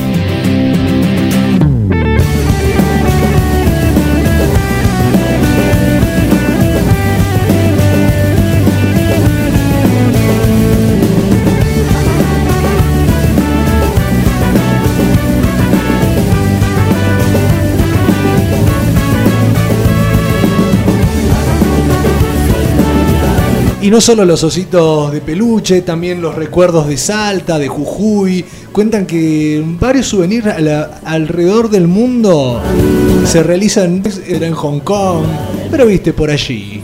No solo los ositos de peluche, también los recuerdos de Salta, de Jujuy. Cuentan que varios souvenirs a la- alrededor del mundo se realizan era en Hong Kong, pero viste por allí.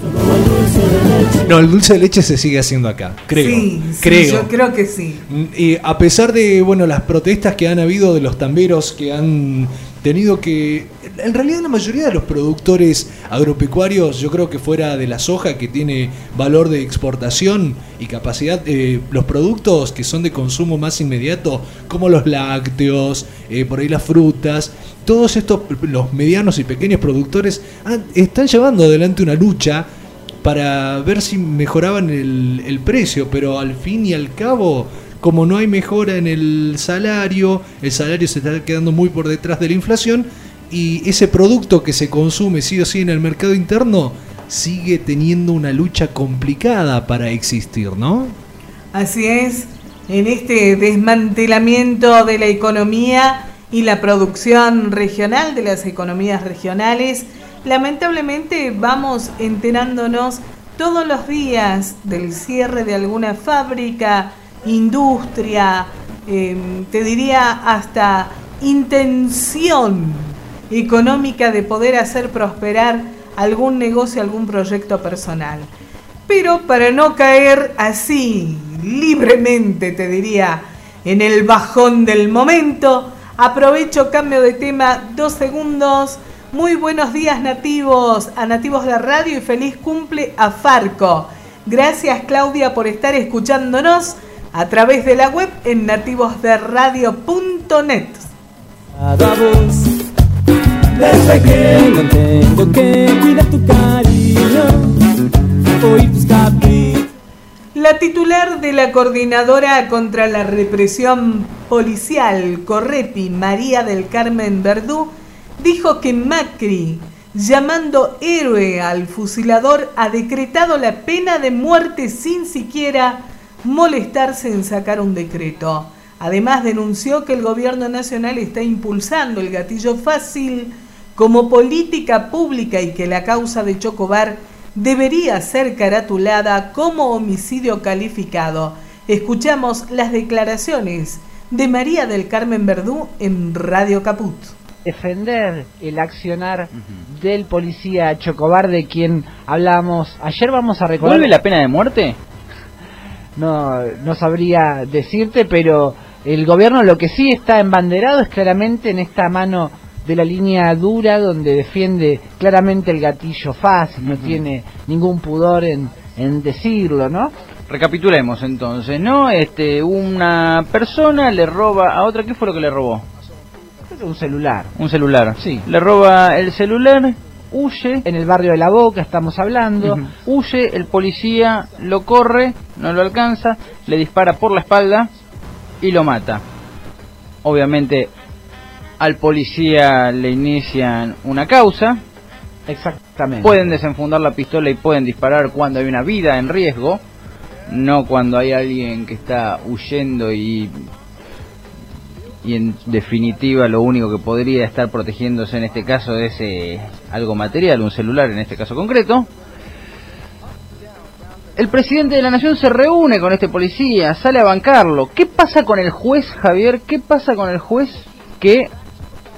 No, el dulce de leche se sigue haciendo acá, creo.
Sí, sí,
creo.
yo creo que sí.
Y a pesar de bueno las protestas que han habido de los tamberos que han tenido que en realidad la mayoría de los productores agropecuarios yo creo que fuera de la soja que tiene valor de exportación y capacidad eh, los productos que son de consumo más inmediato como los lácteos eh, por ahí las frutas todos estos los medianos y pequeños productores han- están llevando adelante una lucha para ver si mejoraban el, el precio, pero al fin y al cabo, como no hay mejora en el salario, el salario se está quedando muy por detrás de la inflación y ese producto que se consume sí o sí en el mercado interno sigue teniendo una lucha complicada para existir, ¿no?
Así es, en este desmantelamiento de la economía y la producción regional de las economías regionales, lamentablemente vamos enterándonos todos los días del cierre de alguna fábrica, industria, eh, te diría hasta intención económica de poder hacer prosperar algún negocio, algún proyecto personal. Pero para no caer así, libremente te diría, en el bajón del momento, aprovecho, cambio de tema, dos segundos. Muy buenos días nativos, a nativos de radio y feliz cumple a Farco. Gracias Claudia por estar escuchándonos a través de la web en nativosderadio.net.
Desde que no tengo que cuidar tu cariño caprichos
La titular de la Coordinadora contra la Represión Policial, Correpi, María del Carmen Verdú, dijo que Macri, llamando héroe al fusilador, ha decretado la pena de muerte sin siquiera molestarse en sacar un decreto. Además denunció que el gobierno nacional está impulsando el gatillo fácil como política pública y que la causa de Chocobar debería ser caratulada como homicidio calificado. Escuchamos las declaraciones de María del Carmen Verdú en Radio Caput.
defender el accionar del policía Chocobar de quien hablamos ayer vamos a recordar
¿Vuelve la pena de muerte?
no no sabría decirte pero el gobierno lo que sí está embanderado es claramente en esta mano de la línea dura donde defiende claramente el gatillo fácil no tiene ningún pudor en, en decirlo no
Recapitulemos entonces, ¿no? Este, una persona le roba a otra, ¿qué fue lo que le robó?
un celular
Un celular.
Sí.
Le roba el celular, huye.
en el barrio de la Boca estamos hablando.
Huye, el policía lo corre, no lo alcanza, le dispara por la espalda y lo mata. Obviamente al policía le inician una causa.
Exactamente.
Pueden desenfundar la pistola y pueden disparar cuando hay una vida en riesgo, no cuando hay alguien que está huyendo y y en definitiva lo único que podría estar protegiéndose en este caso es eh, algo material, un celular en este caso concreto. El presidente de la nación se reúne con este policía, sale a bancarlo. ¿Qué pasa con el juez, Javier? ¿Qué pasa con el juez que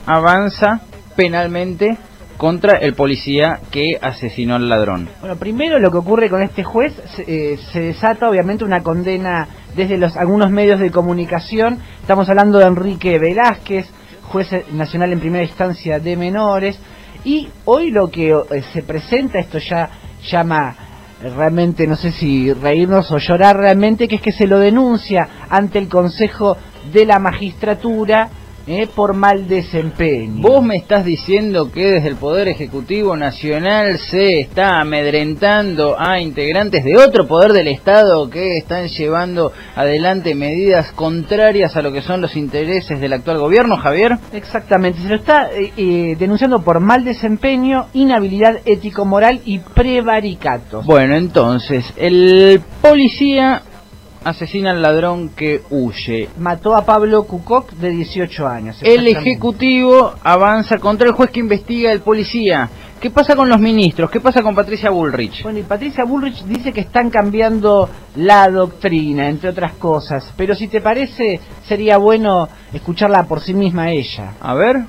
avanza penalmente contra el policía que asesinó al ladrón?
Bueno, primero lo que ocurre con este juez, se, eh, se desata obviamente una condena desde los algunos medios de comunicación. Estamos hablando de Enrique Velázquez, juez nacional en primera instancia de menores. Y hoy lo que eh, se presenta, esto ya llama eh, realmente, no sé si reírnos o llorar realmente, que es que se lo denuncia ante el Consejo de la Magistratura eh, por mal desempeño.
Vos me estás diciendo que desde el Poder Ejecutivo Nacional se está amedrentando a integrantes de otro poder del Estado que están llevando adelante medidas contrarias a lo que son los intereses del actual gobierno, Javier.
Exactamente, se lo está eh, eh, denunciando por mal desempeño, inhabilidad ético-moral y prevaricato.
Bueno, entonces, el policía asesina al ladrón que huye.
Mató a Pablo Cucoc de 18 años.
El Ejecutivo avanza contra el juez que investiga el policía. ¿Qué pasa con los ministros? ¿Qué pasa con Patricia Bullrich?
Bueno, y Patricia Bullrich dice que están cambiando la doctrina, entre otras cosas. Pero si te parece, sería bueno escucharla por sí misma ella.
A ver.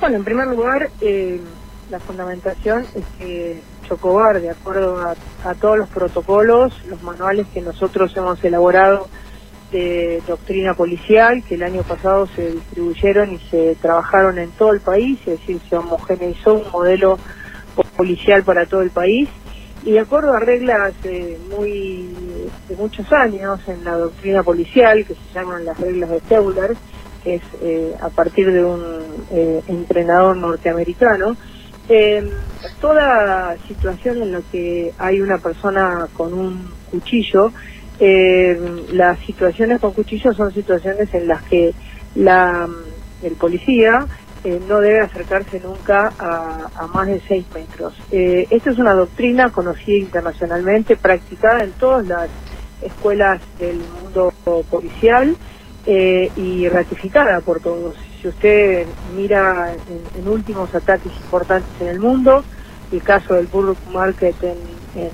Bueno, en primer lugar, eh, la fundamentación es que Chocobar, de acuerdo a, todos los protocolos, los manuales que nosotros hemos elaborado de doctrina policial, que el año pasado se distribuyeron y se trabajaron en todo el país, es decir, se homogeneizó un modelo policial para todo el país, y de acuerdo a reglas eh, muy de muchos años en la doctrina policial, que se llaman las reglas de Teuler, que es eh, a partir de un eh, entrenador norteamericano, eh, toda situación en la que hay una persona con un cuchillo, eh, las situaciones con cuchillo son situaciones en las que la, el policía eh, no debe acercarse nunca a, más de seis metros. Eh, esta es una doctrina conocida internacionalmente, practicada en todas las escuelas del mundo policial eh, y ratificada por todos si usted mira en, últimos ataques importantes en el mundo, el caso del Burrock Market en, en,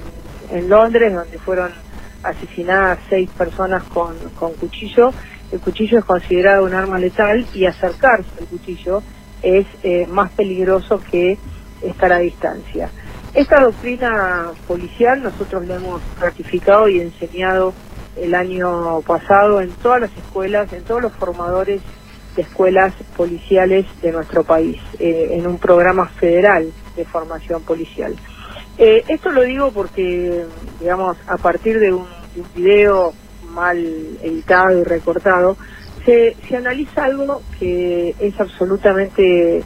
en, Londres, donde fueron asesinadas seis personas con, con cuchillo, el cuchillo es considerado un arma letal y acercarse al cuchillo es eh, más peligroso que estar a distancia. Esta doctrina policial nosotros la hemos ratificado y enseñado el año pasado en todas las escuelas, en todos los formadores de escuelas policiales de nuestro país, eh, en un programa federal de formación policial. Eh, esto lo digo porque, digamos, a partir de un, de un video mal editado y recortado, se, se, analiza algo que es absolutamente eh,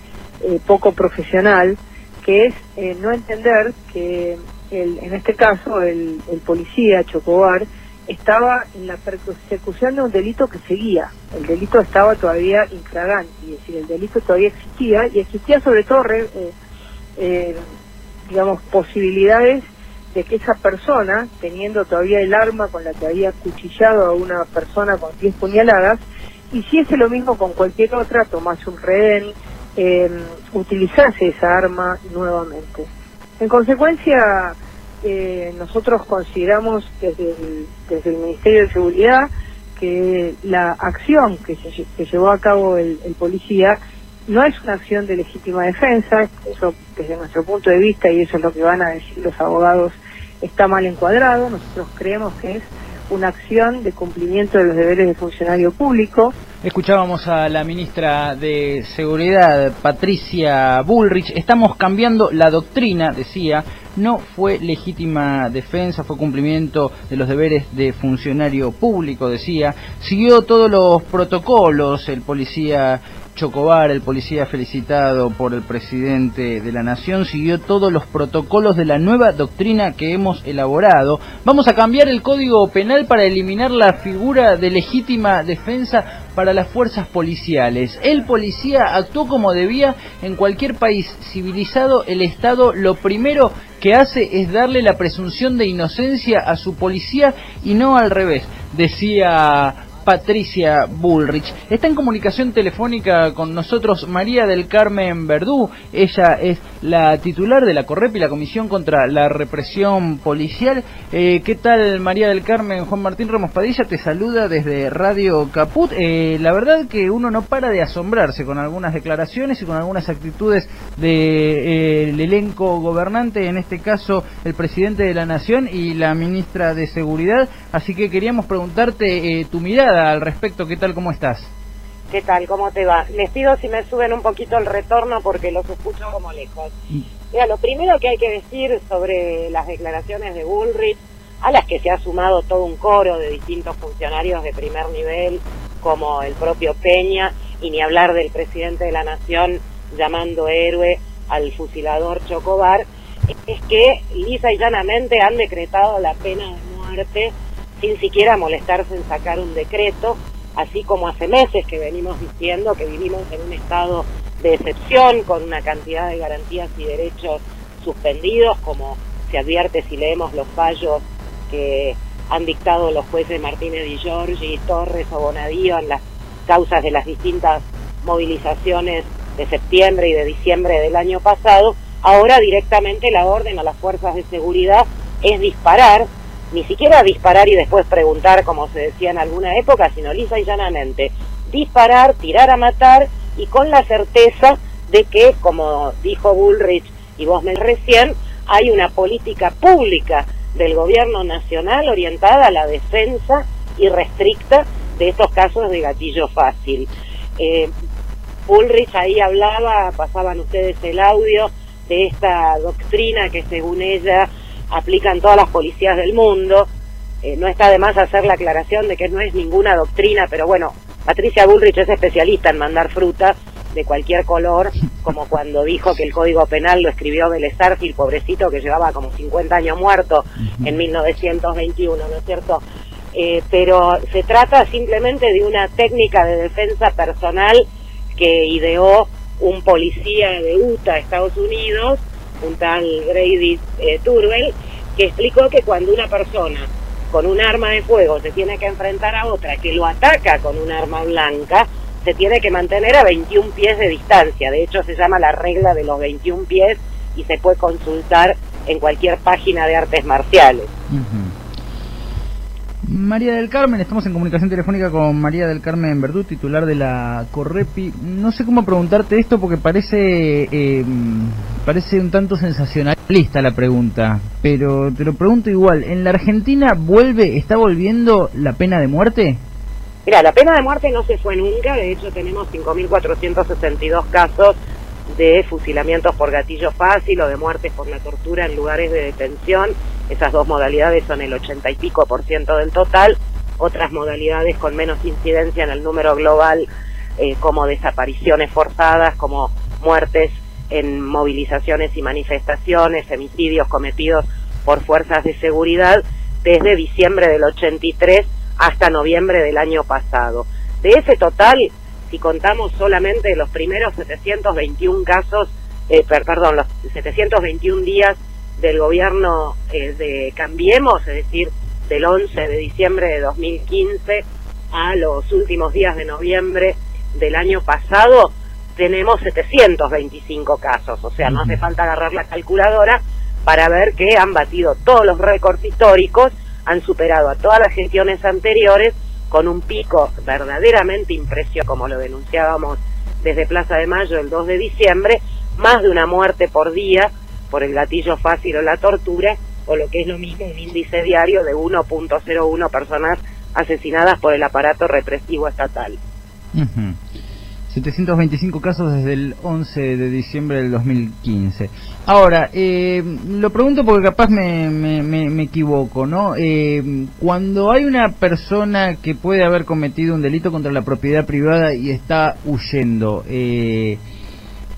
poco profesional, que es no entender que el, en este caso el policía Chocobar estaba en la persecución de un delito que seguía. El delito estaba todavía infragante, es decir, el delito todavía existía y existía sobre todo, re, eh, eh, digamos, posibilidades de que esa persona, teniendo todavía el arma con la que había cuchillado a una persona con 10 puñaladas, hiciese lo mismo con cualquier otra, tomase un rehén, eh, utilizase esa arma nuevamente. En consecuencia, eh, nosotros consideramos desde el, Ministerio de Seguridad que la acción que, se, llevó a cabo el, el, policía no es una acción de legítima defensa, eso desde nuestro punto de vista, y eso es lo que van a decir los abogados, está mal encuadrado, nosotros creemos que es una acción de cumplimiento de los deberes de funcionario público.
Escuchábamos a la ministra de Seguridad, Patricia Bullrich. Estamos cambiando la doctrina, decía. No fue legítima defensa, fue cumplimiento de los deberes de funcionario público, decía. Siguió todos los protocolos el policía Chocobar, el policía felicitado por el presidente de la Nación, siguió todos los protocolos de la nueva doctrina que hemos elaborado. Vamos a cambiar el código penal para eliminar la figura de legítima defensa para las fuerzas policiales. El policía actuó como debía en cualquier país civilizado. El Estado lo primero que hace es darle la presunción de inocencia a su policía y no al revés, decía Patricia Bullrich. Está en comunicación telefónica con nosotros María del Carmen Verdú. Ella es la titular de la CORREP y la Comisión contra la Represión Policial. Eh, ¿Qué tal María del Carmen? Juan Martín Ramos Padilla te saluda desde Radio Caput. Eh, la verdad que uno no para de asombrarse con algunas declaraciones y con algunas actitudes del elenco gobernante, en este caso el presidente de la Nación y la ministra de Seguridad. Así que queríamos preguntarte eh, tu mirada al respecto. ¿Qué tal? ¿Cómo estás?
¿Qué tal? ¿Cómo te va? Les pido si me suben un poquito el retorno porque los escucho como lejos. Mira, lo primero que hay que decir sobre las declaraciones de Bullrich, a las que se ha sumado todo un coro de distintos funcionarios de primer nivel, como el propio Peña, y ni hablar del presidente de la Nación llamando héroe al fusilador Chocobar, es que lisa y llanamente han decretado la pena de muerte sin siquiera molestarse en sacar un decreto, así como hace meses que venimos diciendo que vivimos en un estado de excepción con una cantidad de garantías y derechos suspendidos, como se advierte si leemos los fallos que han dictado los jueces Martínez y Giorgi, Torres o Bonadío en las causas de las distintas movilizaciones de septiembre y de diciembre del año pasado, ahora directamente la orden a las fuerzas de seguridad es disparar ni siquiera disparar y después preguntar, como se decía en alguna época, sino lisa y llanamente disparar, tirar a matar y con la certeza de que, como dijo Bullrich y vos me recién, hay una política pública del gobierno nacional orientada a la defensa irrestricta de estos casos de gatillo fácil. Eh, Bullrich ahí hablaba, pasaban ustedes el audio de esta doctrina que según ella aplican todas las policías del mundo. Eh, no está de más hacer la aclaración de que no es ninguna doctrina, pero bueno, Patricia Bullrich es especialista en mandar fruta de cualquier color, como cuando dijo que el Código Penal lo escribió Vélez el pobrecito que llevaba como 50 años muerto en 1921, ¿no es cierto? Eh, pero se trata simplemente de una técnica de defensa personal que ideó un policía de Utah, Estados Unidos, un tal Grady eh, Turbel, que explicó que cuando una persona con un arma de fuego se tiene que enfrentar a otra que lo ataca con un arma blanca, se tiene que mantener a 21 pies de distancia. De hecho, se llama la regla de los 21 pies y se puede consultar en cualquier página de artes marciales.
María del Carmen, estamos en comunicación telefónica con María del Carmen Verdú, titular de la Correpi. No sé cómo preguntarte esto porque parece eh, parece un tanto sensacionalista la pregunta, pero te lo pregunto igual. ¿En la Argentina vuelve, está volviendo la pena de muerte?
Mira, la pena de muerte no se fue nunca, de hecho tenemos 5.462 casos de fusilamientos por gatillo fácil o de muertes por la tortura en lugares de detención. Esas dos modalidades son el 80 y pico por ciento del total. Otras modalidades con menos incidencia en el número global, eh, como desapariciones forzadas, como muertes en movilizaciones y manifestaciones, femicidios cometidos por fuerzas de seguridad, desde diciembre del 83 hasta noviembre del año pasado. De ese total, si contamos solamente los primeros 721 casos, eh, perdón, los 721 días del gobierno eh, de Cambiemos, es decir, del 11 de diciembre de 2015 a los últimos días de noviembre del año pasado, tenemos 725 casos. O sea, no hace falta agarrar la calculadora para ver que han batido todos los récords históricos, han superado a todas las gestiones anteriores con un pico verdaderamente impresionante, como lo denunciábamos desde Plaza de Mayo el 2 de diciembre, más de una muerte por día por el gatillo fácil o la tortura, o lo que es lo mismo, un índice diario de 1.01 personas asesinadas por el aparato represivo estatal.
725 casos desde el 11 de diciembre del 2015. Ahora, eh, lo pregunto porque capaz me, me, me- me equivoco, ¿no? Eh, cuando hay una persona que puede haber cometido un delito contra la propiedad privada y está huyendo, eh,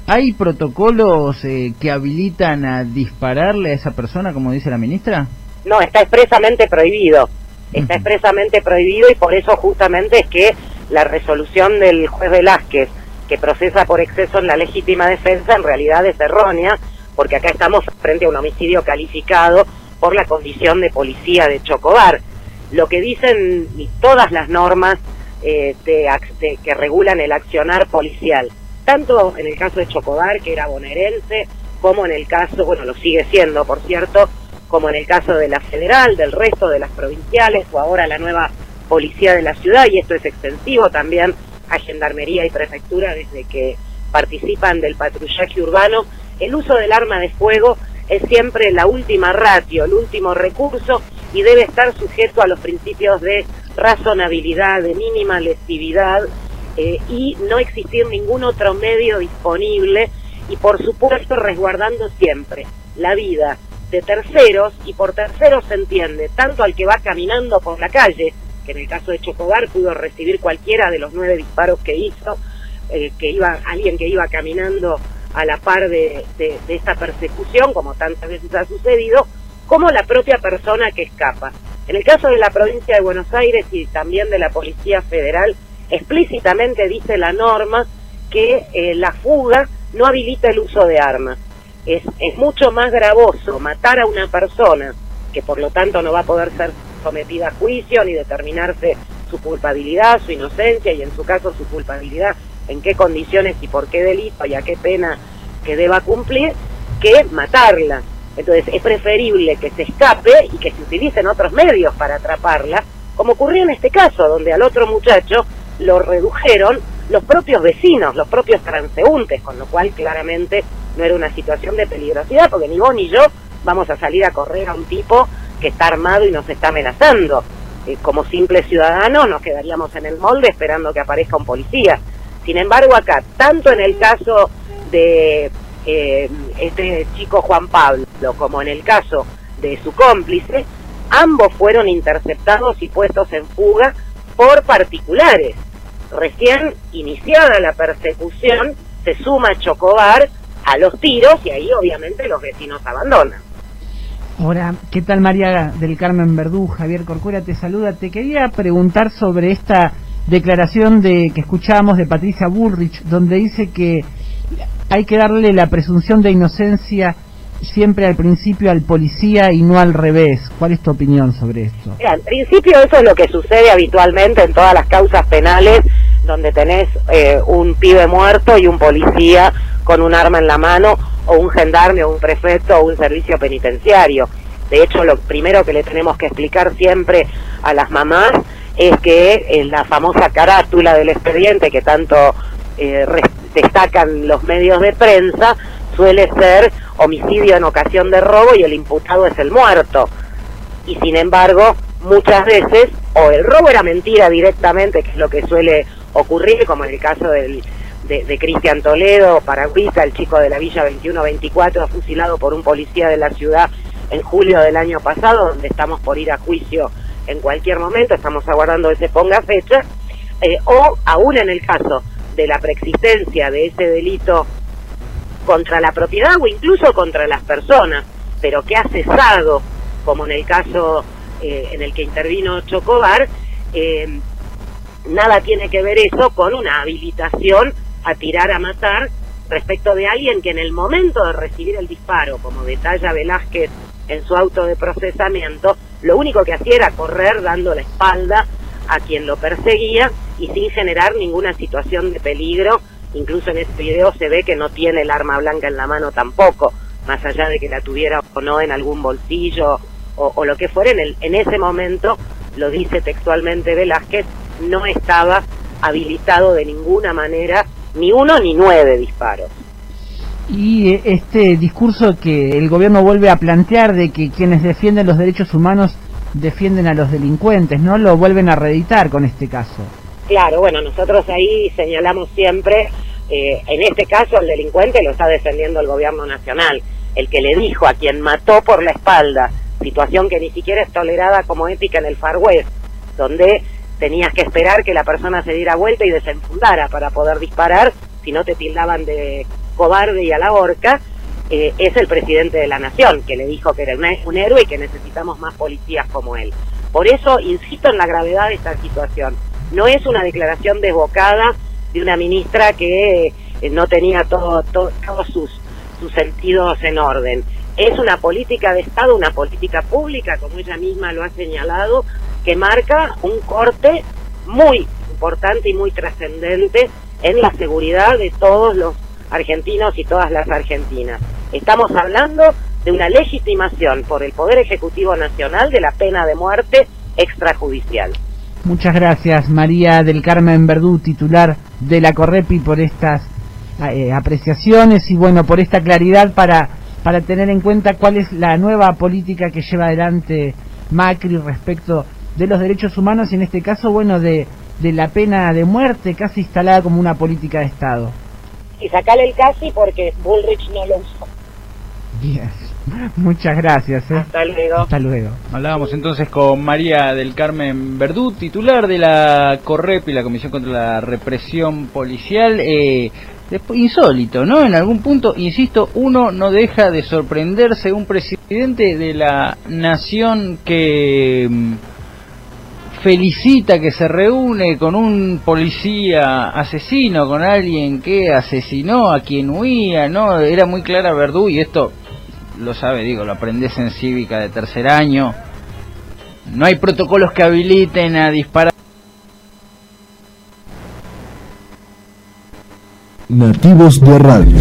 ¿hay protocolos eh, que habilitan a dispararle a esa persona, como dice la ministra?
No, está expresamente prohibido. Está expresamente prohibido y por eso justamente es que la resolución del juez Velázquez, que procesa por exceso en la legítima defensa, en realidad es errónea, porque acá estamos frente a un homicidio calificado por la condición de policía de Chocobar. Lo que dicen todas las normas eh, de de- que regulan el accionar policial, tanto en el caso de Chocobar, que era bonaerense, como en el caso, bueno, lo sigue siendo, por cierto, como en el caso de la federal, del resto de las provinciales, o ahora la nueva policía de la ciudad, y esto es extensivo también a gendarmería y prefectura desde que participan del patrullaje urbano, el uso del arma de fuego es siempre la última ratio, el último recurso y debe estar sujeto a los principios de razonabilidad, de mínima lesividad eh, y no existir ningún otro medio disponible y por supuesto resguardando siempre la vida de terceros y por terceros se entiende tanto al que va caminando por la calle, que en el caso de Chocobar pudo recibir cualquiera de los nueve disparos que hizo, eh, que iba alguien que iba caminando a la par de, de- esta persecución, como tantas veces ha sucedido, como la propia persona que escapa. En el caso de la provincia de Buenos Aires y también de la Policía Federal, explícitamente dice la norma que eh, la fuga no habilita el uso de armas. Es, es mucho más gravoso matar a una persona, que por lo tanto no va a poder ser sometida a juicio ni determinarse su culpabilidad, su inocencia y en su caso su culpabilidad, en qué condiciones y por qué delito y a qué pena que deba cumplir, que matarla. Entonces es preferible que se escape y que se utilicen otros medios para atraparla, como ocurrió en este caso, donde al otro muchacho lo redujeron los propios vecinos, los propios transeúntes, con lo cual claramente no era una situación de peligrosidad, porque ni vos ni yo vamos a salir a correr a un tipo que está armado y nos está amenazando. Eh, como simples ciudadanos nos quedaríamos en el molde esperando que aparezca un policía. Sin embargo, acá, tanto en el caso de eh, este chico Juan Pablo como en el caso de su cómplice, ambos fueron interceptados y puestos en fuga por particulares. Recién iniciada la persecución, se suma Chocobar a los tiros y ahí obviamente los vecinos abandonan.
Hola, ¿qué tal María del Carmen Verdú? Javier Corcuera te saluda. Te quería preguntar sobre esta declaración de que escuchábamos de Patricia Bullrich, donde dice que hay que darle la presunción de inocencia siempre al principio al policía y no al revés. ¿Cuál es tu opinión sobre esto?
Mira, en principio eso es lo que sucede habitualmente en todas las causas penales donde tenés eh, un pibe muerto y un policía con un arma en la mano o un gendarme o un prefecto o un servicio penitenciario. De hecho, lo primero que le tenemos que explicar siempre a las mamás es que la famosa carátula del expediente que tanto eh, destacan los medios de prensa suele ser homicidio en ocasión de robo y el imputado es el muerto y sin embargo muchas veces o el robo era mentira directamente, que es lo que suele ocurrir, como en el caso del, de, Cristian Toledo, Paragüiza, el chico de la Villa 2124, fusilado por un policía de la ciudad en julio del año pasado, donde estamos por ir a juicio en cualquier momento, estamos aguardando que se ponga fecha, eh, o aún en el caso de la preexistencia de ese delito contra la propiedad o incluso contra las personas, pero que ha cesado, como en el caso eh, en el que intervino Chocobar, eh, nada tiene que ver eso con una habilitación a tirar a matar respecto de alguien que en el momento de recibir el disparo, como detalla Velázquez en su auto de procesamiento, lo único que hacía era correr dando la espalda a quien lo perseguía y sin generar ninguna situación de peligro. Incluso en este video se ve que no tiene el arma blanca en la mano tampoco, más allá de que la tuviera o no en algún bolsillo o, o lo que fuera. En, el, en ese momento, lo dice textualmente Velázquez, no estaba habilitado de ninguna manera ni uno ni nueve disparos.
Y eh, este discurso que el gobierno vuelve a plantear de que quienes defienden los derechos humanos defienden a los delincuentes, ¿no? Lo vuelven a reeditar con este caso.
Claro, bueno, nosotros ahí señalamos siempre, eh, en este caso el delincuente lo está defendiendo el gobierno nacional, el que le dijo a quien mató por la espalda, situación que ni siquiera es tolerada como ética en el Far West, donde tenías que esperar que la persona se diera vuelta y desenfundara para poder disparar, si no te tildaban de cobarde y a la horca, eh, es el presidente de la nación, que le dijo que era un, héroe y que necesitamos más policías como él. Por eso insisto en la gravedad de esta situación. No es una declaración desbocada de una ministra que eh, no tenía todo, todo- todos sus sentidos en orden. Es una política de Estado, una política pública, como ella misma lo ha señalado, que marca un corte muy importante y muy trascendente en la seguridad de todos los argentinos y todas las argentinas. Estamos hablando de una legitimación por el Poder Ejecutivo Nacional de la pena de muerte extrajudicial.
Muchas gracias María del Carmen Verdú, titular de la Correpi, por estas eh, apreciaciones y bueno, por esta claridad para, para tener en cuenta cuál es la nueva política que lleva adelante Macri respecto de los derechos humanos y en este caso, bueno, de, de la pena de muerte casi instalada como una política de Estado.
Y sacale el casi porque Bullrich no lo usó.
Bien. Muchas gracias. ¿eh?
Hasta luego.
Hasta luego.
Hablábamos entonces con María del Carmen Verdú, titular de la CORREP y la Comisión contra la Represión Policial. Eh, después, insólito, ¿no? En algún punto, insisto, uno no deja de sorprenderse un presidente de la nación que mm, felicita que se reúne con un policía asesino, con alguien que asesinó a quien huía, ¿no? Era muy clara Verdú y esto lo sabe, digo, lo aprendes en cívica de tercer año. No hay protocolos que habiliten a disparar.
Nativos de Radio.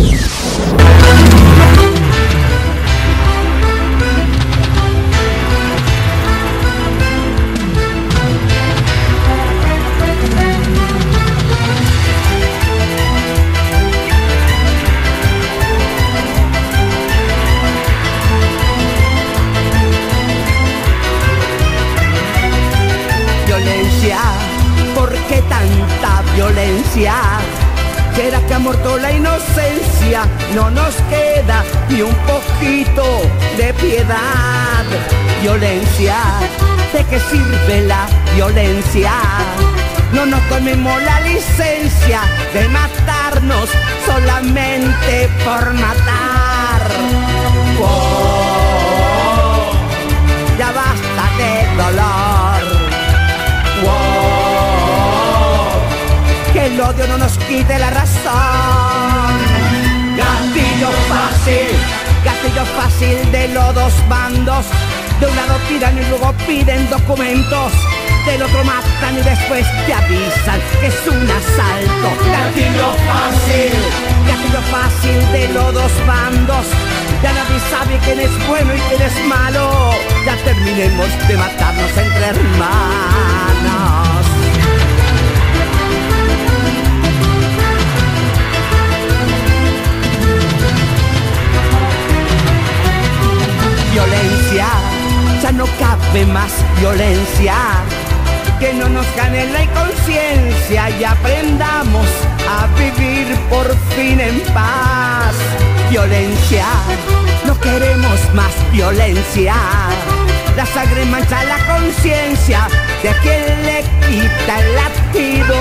La sangre mancha la conciencia de quien le quita el latido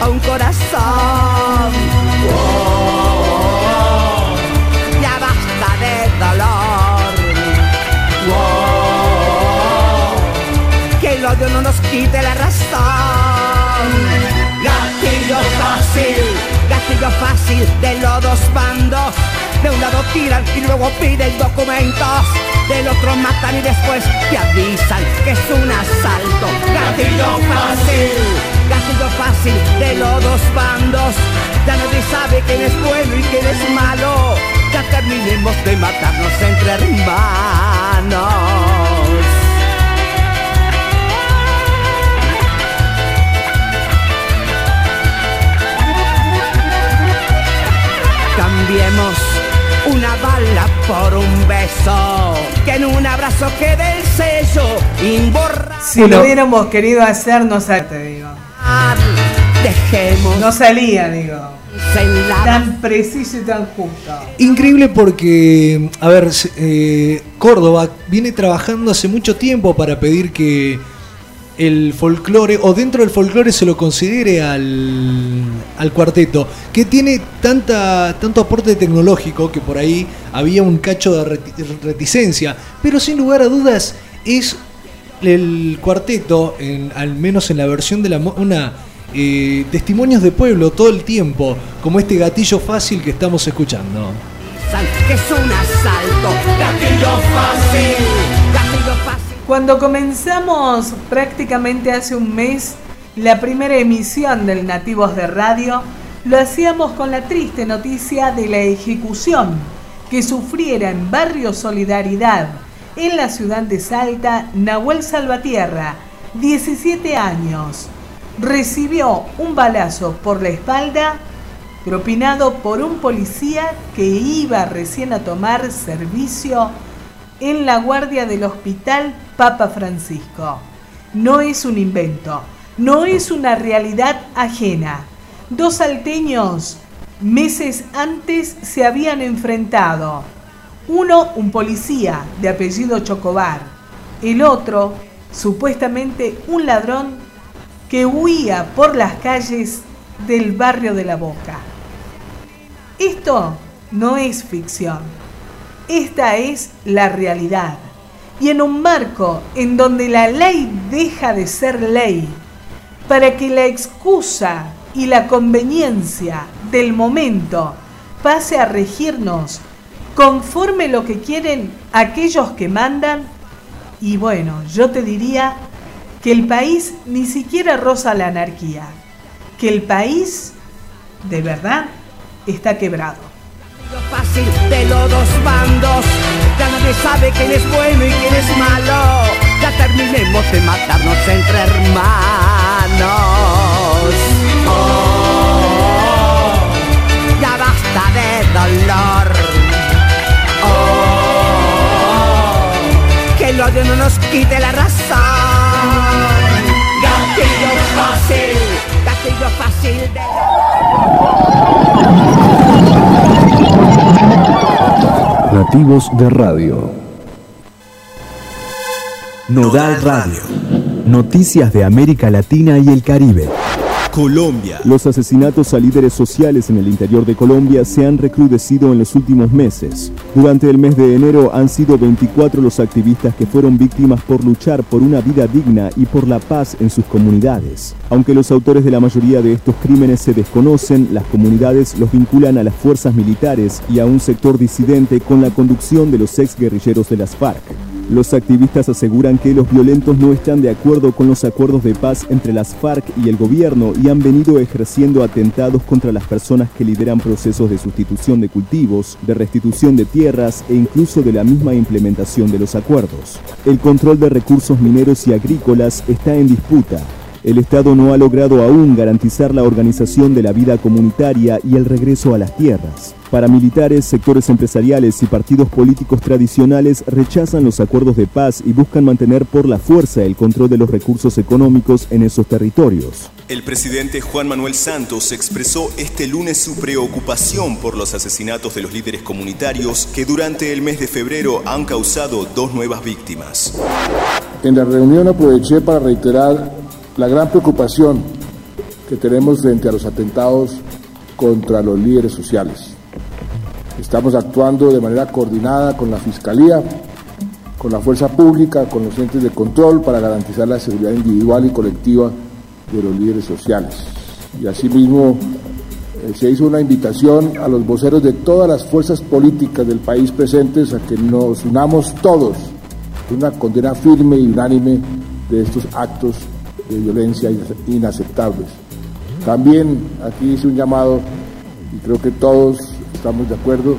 a un corazón. Ya basta de dolor. Que el odio no nos quite la razón. Gatillo fácil, gatillo fácil de los dos bandos. De un lado tiran y luego piden documentos. Del otro matan y después te avisan que es un asalto. Gatillo fácil, gatillo fácil de los dos bandos. Ya nadie sabe quién es bueno y quién es malo. Ya terminemos de matarnos entre hermanos. Cambiemos una bala por un beso. Que en un abrazo quede el sello imborrable.
Si lo hubiéramos querido hacer, no sé, te digo.
dejemos.
No salía, digo. Tan preciso y tan justo.
Increíble porque, a ver, eh, Córdoba viene trabajando hace mucho tiempo para pedir que el folclore, o dentro del folclore se lo considere al, al cuarteto, que tiene tanta, tanto aporte tecnológico que por ahí había un cacho de reti- reticencia, pero sin lugar a dudas es el cuarteto, al menos en la versión de la una eh, testimonios de pueblo todo el tiempo, como este gatillo fácil que estamos escuchando.
es un asalto. Gatillo fácil.
Cuando comenzamos prácticamente hace un mes la primera emisión del Nativos de Radio, lo hacíamos con la triste noticia de la ejecución que sufriera en Barrio Solidaridad, en la ciudad de Salta, Nahuel Salvatierra, 17 años. Recibió un balazo por la espalda propinado por un policía que iba recién a tomar servicio en la guardia del hospital Papa Francisco. No es un invento, no es una realidad ajena. Dos salteños meses antes se habían enfrentado. Uno, un policía de apellido Chocobar. El otro, supuestamente un ladrón que huía por las calles del barrio de la Boca. Esto no es ficción. Esta es la realidad. Y en un marco en donde la ley deja de ser ley, para que la excusa y la conveniencia del momento pase a regirnos conforme lo que quieren aquellos que mandan, y bueno, yo te diría que el país ni siquiera roza la anarquía, que el país de verdad está quebrado.
Fácil de los dos bandos. Ya nadie sabe quién es bueno y quién es malo. Ya terminemos de matarnos entre hermanos. Oh, ya basta de dolor. Oh, que el odio no nos quite la razón. Gatillo fácil, gatillo fácil de...
Nodal Radio. Noticias de América Latina y el Caribe. Colombia.
Los asesinatos a líderes sociales en el interior de Colombia se han recrudecido en los últimos meses. Durante el mes de enero han sido 24 los activistas que fueron víctimas por luchar por una vida digna y por la paz en sus comunidades. Aunque los autores de la mayoría de estos crímenes se desconocen, las comunidades los vinculan a las fuerzas militares y a un sector disidente con la conducción de los ex guerrilleros de las FARC. Los activistas aseguran que los violentos no están de acuerdo con los acuerdos de paz entre las FARC y el gobierno y han venido ejerciendo atentados contra las personas que lideran procesos de sustitución de cultivos, de restitución de tierras e incluso de la misma implementación de los acuerdos. El control de recursos mineros y agrícolas está en disputa. El Estado no ha logrado aún garantizar la organización de la vida comunitaria y el regreso a las tierras. Paramilitares, sectores empresariales y partidos políticos tradicionales rechazan los acuerdos de paz y buscan mantener por la fuerza el control de los recursos económicos en esos territorios.
El presidente Juan Manuel Santos expresó este lunes su preocupación por los asesinatos de los líderes comunitarios que durante el mes de febrero han causado dos nuevas víctimas.
En la reunión aproveché para reiterar la gran preocupación que tenemos frente a los atentados contra los líderes sociales. Estamos actuando de manera coordinada con la Fiscalía, con la fuerza pública, con los entes de control para garantizar la seguridad individual y colectiva de los líderes sociales. Y asimismo eh, se hizo una invitación a los voceros de todas las fuerzas políticas del país presentes a que nos unamos todos en una condena firme y unánime de estos actos de violencia inaceptables. También aquí hice un llamado, y creo que todos estamos de acuerdo,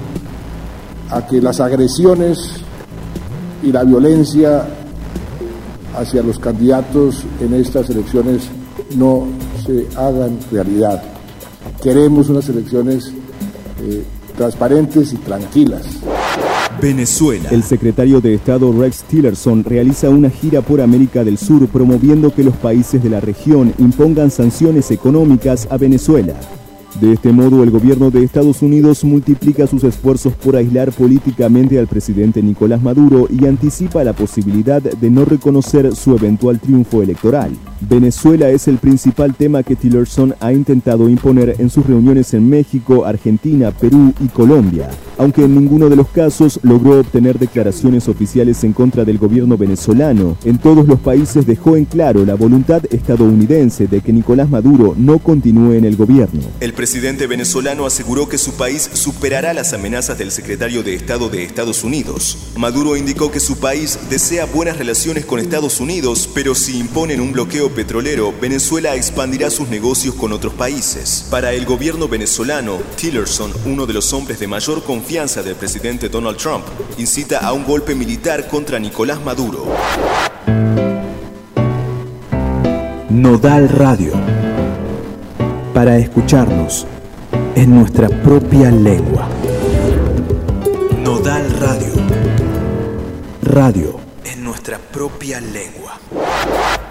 a que las agresiones y la violencia hacia los candidatos en estas elecciones no se hagan realidad. Queremos unas elecciones eh, transparentes y tranquilas.
Venezuela.
El secretario de Estado Rex Tillerson realiza una gira por América del Sur promoviendo que los países de la región impongan sanciones económicas a Venezuela. De este modo, el gobierno de Estados Unidos multiplica sus esfuerzos por aislar políticamente al presidente Nicolás Maduro y anticipa la posibilidad de no reconocer su eventual triunfo electoral. Venezuela es el principal tema que Tillerson ha intentado imponer en sus reuniones en México, Argentina, Perú y Colombia, aunque en ninguno de los casos logró obtener declaraciones oficiales en contra del gobierno venezolano. En todos los países dejó en claro la voluntad estadounidense de que Nicolás Maduro no continúe en el gobierno.
Presidente venezolano aseguró que su país superará las amenazas del secretario de Estado de Estados Unidos. Maduro indicó que su país desea buenas relaciones con Estados Unidos, pero si imponen un bloqueo petrolero, Venezuela expandirá sus negocios con otros países. Para el gobierno venezolano, Tillerson, uno de los hombres de mayor confianza del presidente Donald Trump, incita a un golpe militar contra Nicolás Maduro.
Nodal Radio. Para escucharnos en nuestra propia lengua.
Nodal Radio.
Radio.
En nuestra propia lengua.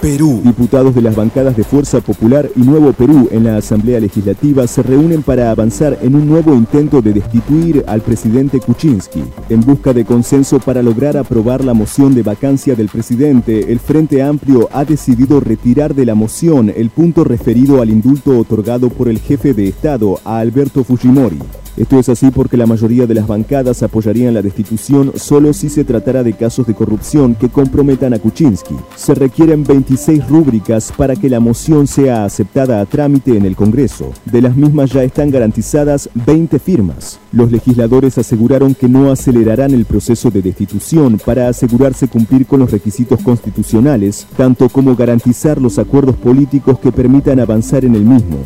Perú. Diputados de las bancadas de Fuerza Popular y Nuevo Perú en la Asamblea Legislativa se reúnen para avanzar en un nuevo intento de destituir al presidente Kuczynski. En busca de consenso para lograr aprobar la moción de vacancia del presidente, el Frente Amplio ha decidido retirar de la moción el punto referido al indulto otorgado por el jefe de Estado a Alberto Fujimori. Esto es así porque la mayoría de las bancadas apoyarían la destitución solo si se tratara de casos de corrupción que comprometan a Kuczynski. Se requieren 26 rúbricas para que la moción sea aceptada a trámite en el Congreso. De las mismas ya están garantizadas 20 firmas. Los legisladores aseguraron que no acelerarán el proceso de destitución para asegurarse cumplir con los requisitos constitucionales, tanto como garantizar los acuerdos políticos que permitan avanzar en el mismo.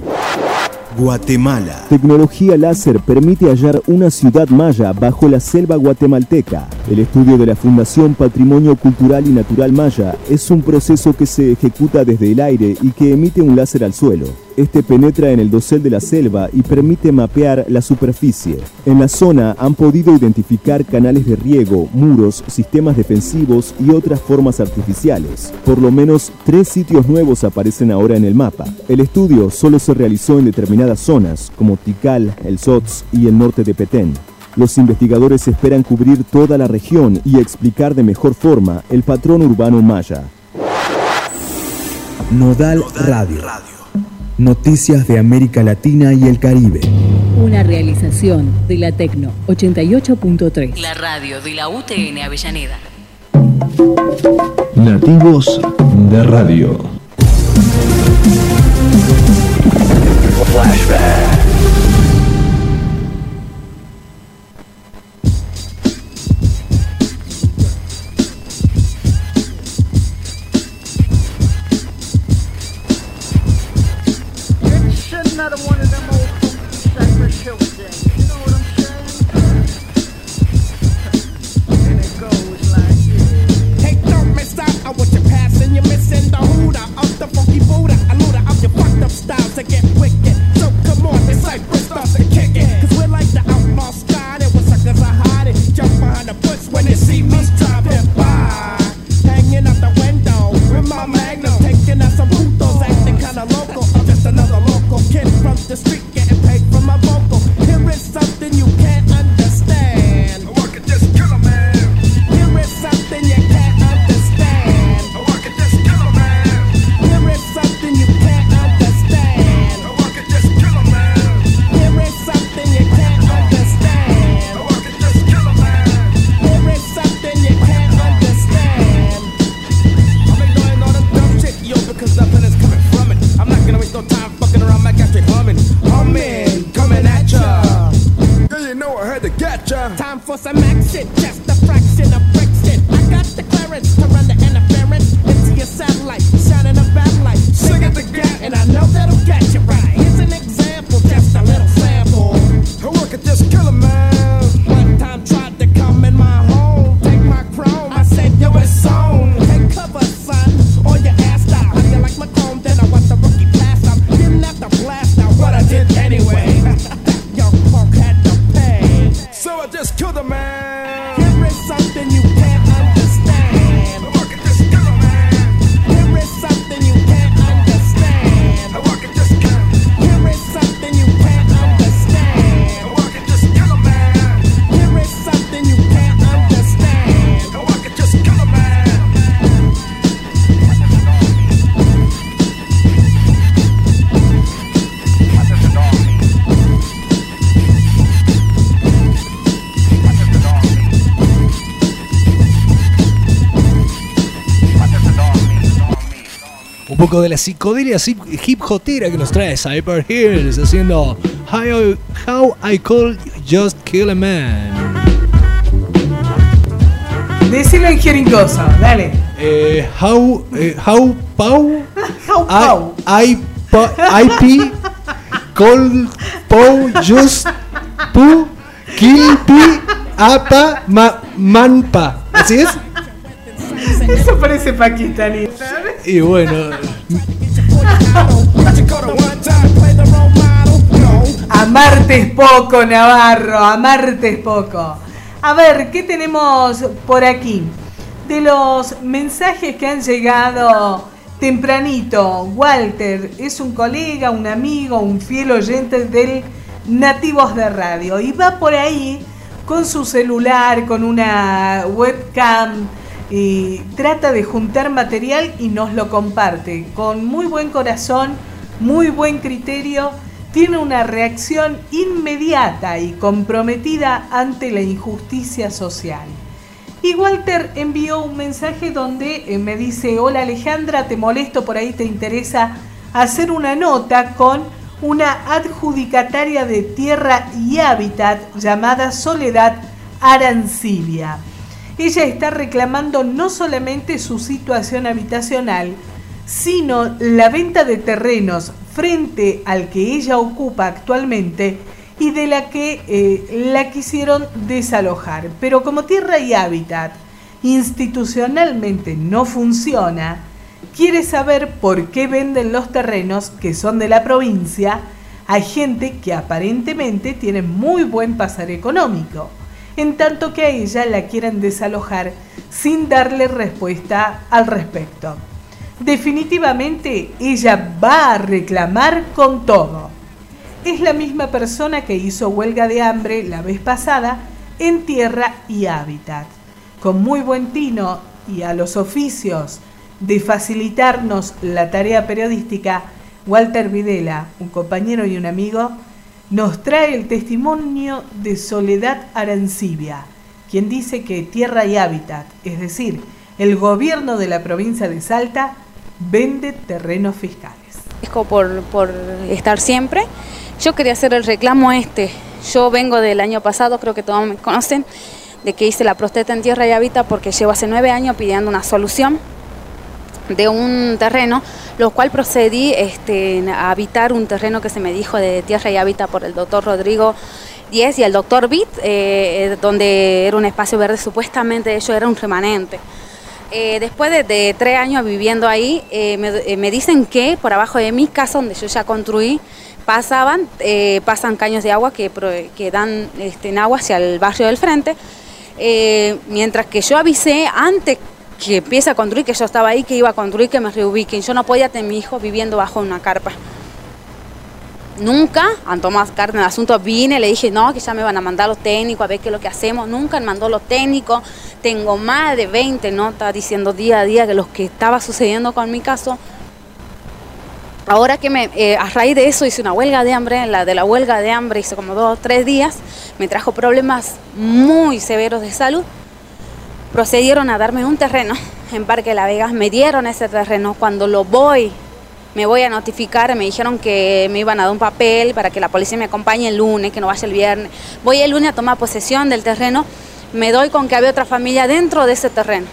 Guatemala.
Tecnología láser permite hallar una ciudad maya bajo la selva guatemalteca. El estudio de la Fundación Patrimonio Cultural y Natural Maya es un proceso que se ejecuta desde el aire y que emite un láser al suelo. Este penetra en el dosel de la selva y permite mapear la superficie. En la zona han podido identificar canales de riego, muros, sistemas defensivos y otras formas artificiales. Por lo menos tres sitios nuevos aparecen ahora en el mapa. El estudio solo se realizó en determinadas zonas, como Tikal, el Sots y el norte de Petén. Los investigadores esperan cubrir toda la región y explicar de mejor forma el patrón urbano maya.
Nodal Radio. Noticias de América Latina y el Caribe.
Una realización de la Tecno 88.3.
La radio de la UTN Avellaneda.
Nativos de Radio.
It's
poco de la psicodelia hip, hopera que nos trae Cyber Hills haciendo How, I- How I Call Just Kill a Man.
Decilo en jeringoso, dale.
Eh, how, eh, how Pau
How Pau.
I, I, IP Call Pau Just Pu Kill Pi Apa ma, Manpa. ¿Así es?
Eso parece paquistaní.
Y bueno,
Amarte es poco, Navarro, amarte es poco. A ver, ¿qué tenemos por aquí? De los mensajes que han llegado tempranito, Walter es un colega, un amigo, un fiel oyente del Nativos de Radio y va por ahí con su celular, con una webcam trata de juntar material y nos lo comparte con muy buen corazón, muy buen criterio, tiene una reacción inmediata y comprometida ante la injusticia social. Y Walter envió un mensaje donde eh, me dice, hola Alejandra, te molesto, por ahí te interesa hacer una nota con una adjudicataria de tierra y hábitat llamada Soledad Arancibia. Ella está reclamando no solamente su situación habitacional, sino la venta de terrenos frente al que ella ocupa actualmente y de la que eh, la quisieron desalojar. Pero como tierra y hábitat institucionalmente no funciona, quiere saber por qué venden los terrenos que son de la provincia a gente que aparentemente tiene muy buen pasar económico, en tanto que a ella la quieren desalojar sin darle respuesta al respecto. Definitivamente ella va a reclamar con todo. Es la misma persona que hizo huelga de hambre la vez pasada en tierra y hábitat. Con muy buen tino y a los oficios de facilitarnos la tarea periodística, Walter Videla, un compañero y un amigo, nos trae el testimonio de Soledad Arancibia, quien dice que Tierra y Hábitat, es decir, el gobierno de la provincia de Salta, vende terrenos fiscales.
por, por estar siempre. Yo quería hacer el reclamo este. Yo vengo del año pasado, creo que todos me conocen, de que hice la protesta en Tierra y Hábitat porque llevo hace nueve años pidiendo una solución de un terreno, lo cual procedí este, a habitar un terreno que se me dijo de Tierra y Hábitat por el doctor Rodrigo Díez y el doctor Bit, eh, donde era un espacio verde, supuestamente ello era un remanente. Eh, después de, tres años viviendo ahí, eh, me, eh, dicen que por abajo de mi casa, donde yo ya construí, pasaban, eh, pasan caños de agua que, que dan este, en agua hacia el barrio del frente. Eh, mientras que yo avisé antes que empiece a construir, que yo estaba ahí, que iba a construir, que me reubiquen. Yo no podía tener mi hijo viviendo bajo una carpa. Nunca han tomado carne del asunto. Vine, le dije, no, que ya me van a mandar los técnicos a ver qué es lo que hacemos. Nunca han mandado los técnicos. Tengo más de 20 notas diciendo día a día que lo que estaba sucediendo con mi caso. Ahora que me, eh, a raíz de eso hice una huelga de hambre, la de la huelga de hambre hice como dos o tres días, me trajo problemas muy severos de salud. Procedieron a darme un terreno en Parque La Vega, me dieron ese terreno. Cuando lo voy, me voy a notificar, me dijeron que me iban a dar un papel para que la policía me acompañe el lunes, que no vaya el viernes. Voy el lunes a tomar posesión del terreno, me doy con que había otra familia dentro de ese terreno.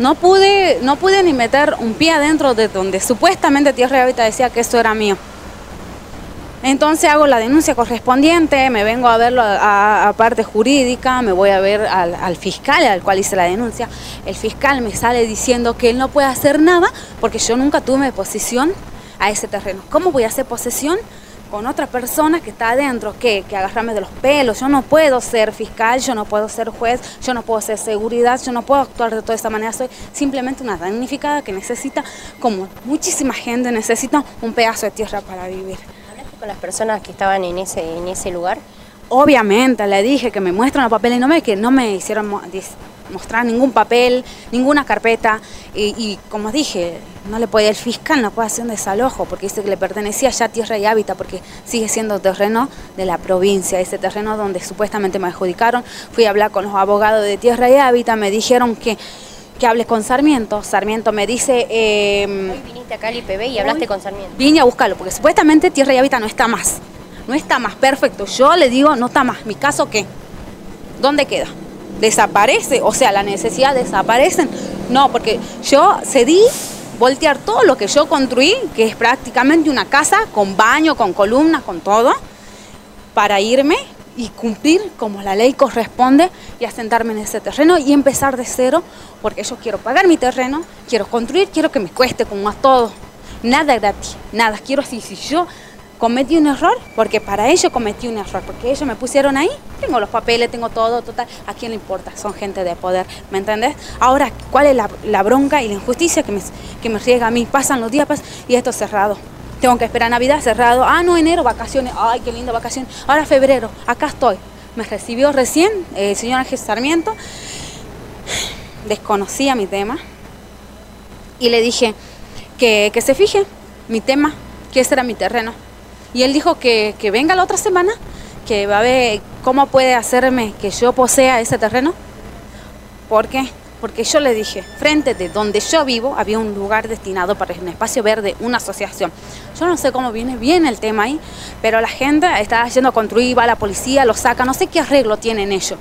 No pude, no pude ni meter un pie adentro de donde supuestamente Tierra y Hábitat decía que esto era mío. Entonces hago la denuncia correspondiente, me vengo a verlo a, parte jurídica, me voy a ver al, al fiscal al cual hice la denuncia. El fiscal me sale diciendo que él no puede hacer nada porque yo nunca tuve posesión a ese terreno. ¿Cómo voy a hacer posesión con otra persona que está adentro? ¿Qué? Que agarrarme de los pelos. Yo no puedo ser fiscal, yo no puedo ser juez, yo no puedo ser seguridad, yo no puedo actuar de toda esta manera. Soy simplemente una damnificada que necesita, como muchísima gente, necesita un pedazo de tierra para vivir.
Con las personas que estaban en ese, en ese lugar?
Obviamente, le dije que me muestran los papeles y no me, que no me hicieron mostrar ningún papel, ninguna carpeta. Y, y como dije, no le puede, el fiscal no puede hacer un desalojo porque dice que le pertenecía ya tierra y hábitat porque sigue siendo terreno de la provincia, ese terreno donde supuestamente me adjudicaron. Fui a hablar con los abogados de tierra y hábitat, me dijeron que que hable con Sarmiento. Sarmiento me dice, eh,
Hoy viniste acá al IPB y hablaste con Sarmiento.
vine a buscarlo, porque supuestamente Tierra y Hábitat no está más. No está más, perfecto. Yo le digo, no está más. ¿Mi caso qué? ¿Dónde queda? ¿Desaparece? O sea, la necesidad desaparecen. No, porque yo cedí voltear todo lo que yo construí, que es prácticamente una casa con baño, con columnas, con todo, para irme y cumplir como la ley corresponde y asentarme en ese terreno y empezar de cero, porque yo quiero pagar mi terreno, quiero construir, quiero que me cueste como a todo. Nada gratis, nada. Quiero así, si yo cometí un error, porque para ello cometí un error, porque ellos me pusieron ahí, tengo los papeles, tengo todo, total, a quién le importa, son gente de poder, ¿me entendés? Ahora, ¿cuál es la, bronca y la injusticia que me, que me riega a mí? Pasan los días pasan, y esto cerrado. Tengo que esperar Navidad cerrado. Ah, no, enero, vacaciones. Ay, qué linda vacaciones. Ahora febrero, acá estoy. Me recibió recién eh, el señor Ángel Sarmiento. Desconocía mi tema. Y le dije que, que se fije mi tema, que ese era mi terreno. Y él dijo que, que venga la otra semana, que va a ver cómo puede hacerme que yo posea ese terreno. ¿Por qué? Porque yo le dije, frente de donde yo vivo había un lugar destinado para un espacio verde, una asociación. Yo no sé cómo viene bien el tema ahí, pero la gente está yendo a construir, va la policía, lo saca, no sé qué arreglo tienen ellos.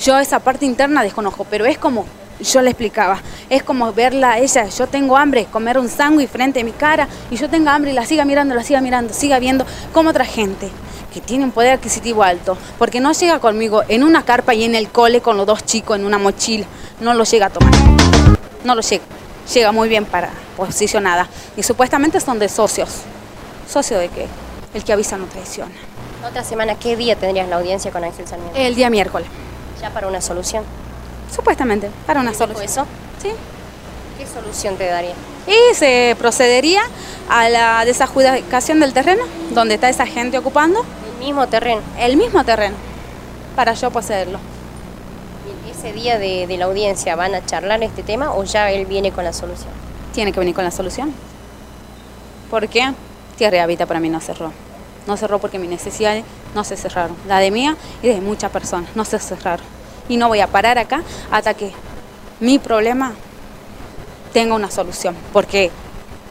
Yo esa parte interna desconozco, pero es como, yo le explicaba, es como verla a ella, yo tengo hambre, comer un sándwich frente a mi cara, y yo tengo hambre y la siga mirando, la siga mirando, siga viendo como otra gente que tiene un poder adquisitivo alto, porque no llega conmigo en una carpa y en el cole con los dos chicos en una mochila, no lo llega a tomar, no lo llega, llega muy bien para posicionada, y supuestamente son de socios, socio de que el que avisa no traiciona.
Otra semana, ¿qué día tendrías la audiencia con Ángel Sarmiento?
El día miércoles.
Ya para una solución.
Supuestamente, para una
¿Dijo
solución.
eso?
Sí.
¿Qué solución te daría?
Y se procedería a la desadjudicación del terreno, donde está esa gente ocupando.
El mismo terreno.
El mismo terreno, para yo poseerlo.
¿Y ¿Ese día de, de la audiencia van a charlar este tema o ya él viene con la solución?
Tiene que venir con la solución. ¿Por qué? Tierra y Hábitat para mí no cerró. No cerró porque mis necesidades no se cerraron. La de mía y de muchas personas no se cerraron. Y no voy a parar acá hasta que mi problema tenga una solución. Porque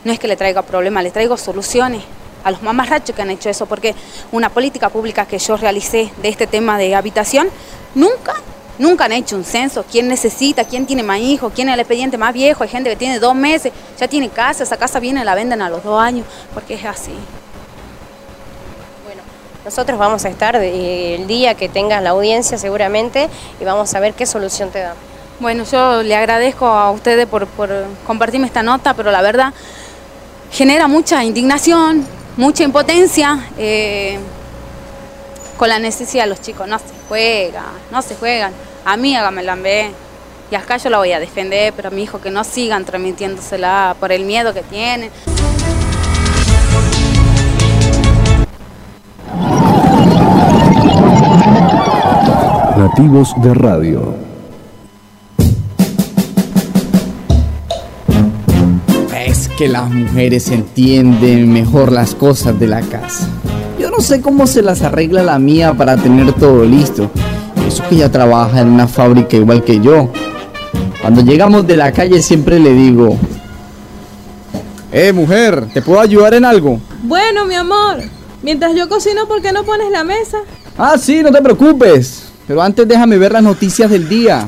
no es que le traiga problemas, le traigo soluciones a los mamarrachos que han hecho eso. Porque una política pública que yo realicé de este tema de habitación, nunca, nunca han hecho un censo. ¿Quién necesita? ¿Quién tiene más hijos? ¿Quién es el expediente más viejo? Hay gente que tiene dos meses, ya tiene casa, esa casa viene la venden a los dos años. Porque es así.
Nosotros vamos a estar el día que tengas la audiencia seguramente y vamos a ver qué solución te dan.
Bueno, yo le agradezco a ustedes por, compartirme esta nota, pero la verdad genera mucha indignación, mucha impotencia eh, con la necesidad de los chicos. No se juegan, no se juegan. A mí hágame la ve. Y acá yo la voy a defender, pero a mi hijo que no sigan transmitiéndosela por el miedo que tienen.
Nativos de Radio.
Es que las mujeres entienden mejor las cosas de la casa. Yo no sé cómo se las arregla la mía para tener todo listo. Eso que ella trabaja en una fábrica igual que yo. Cuando llegamos de la calle siempre le digo, Eh, mujer, ¿te puedo ayudar en algo?
Bueno, mi amor, mientras yo cocino, ¿por qué no pones la mesa?
Ah, sí, no te preocupes. Pero antes déjame ver las noticias del día.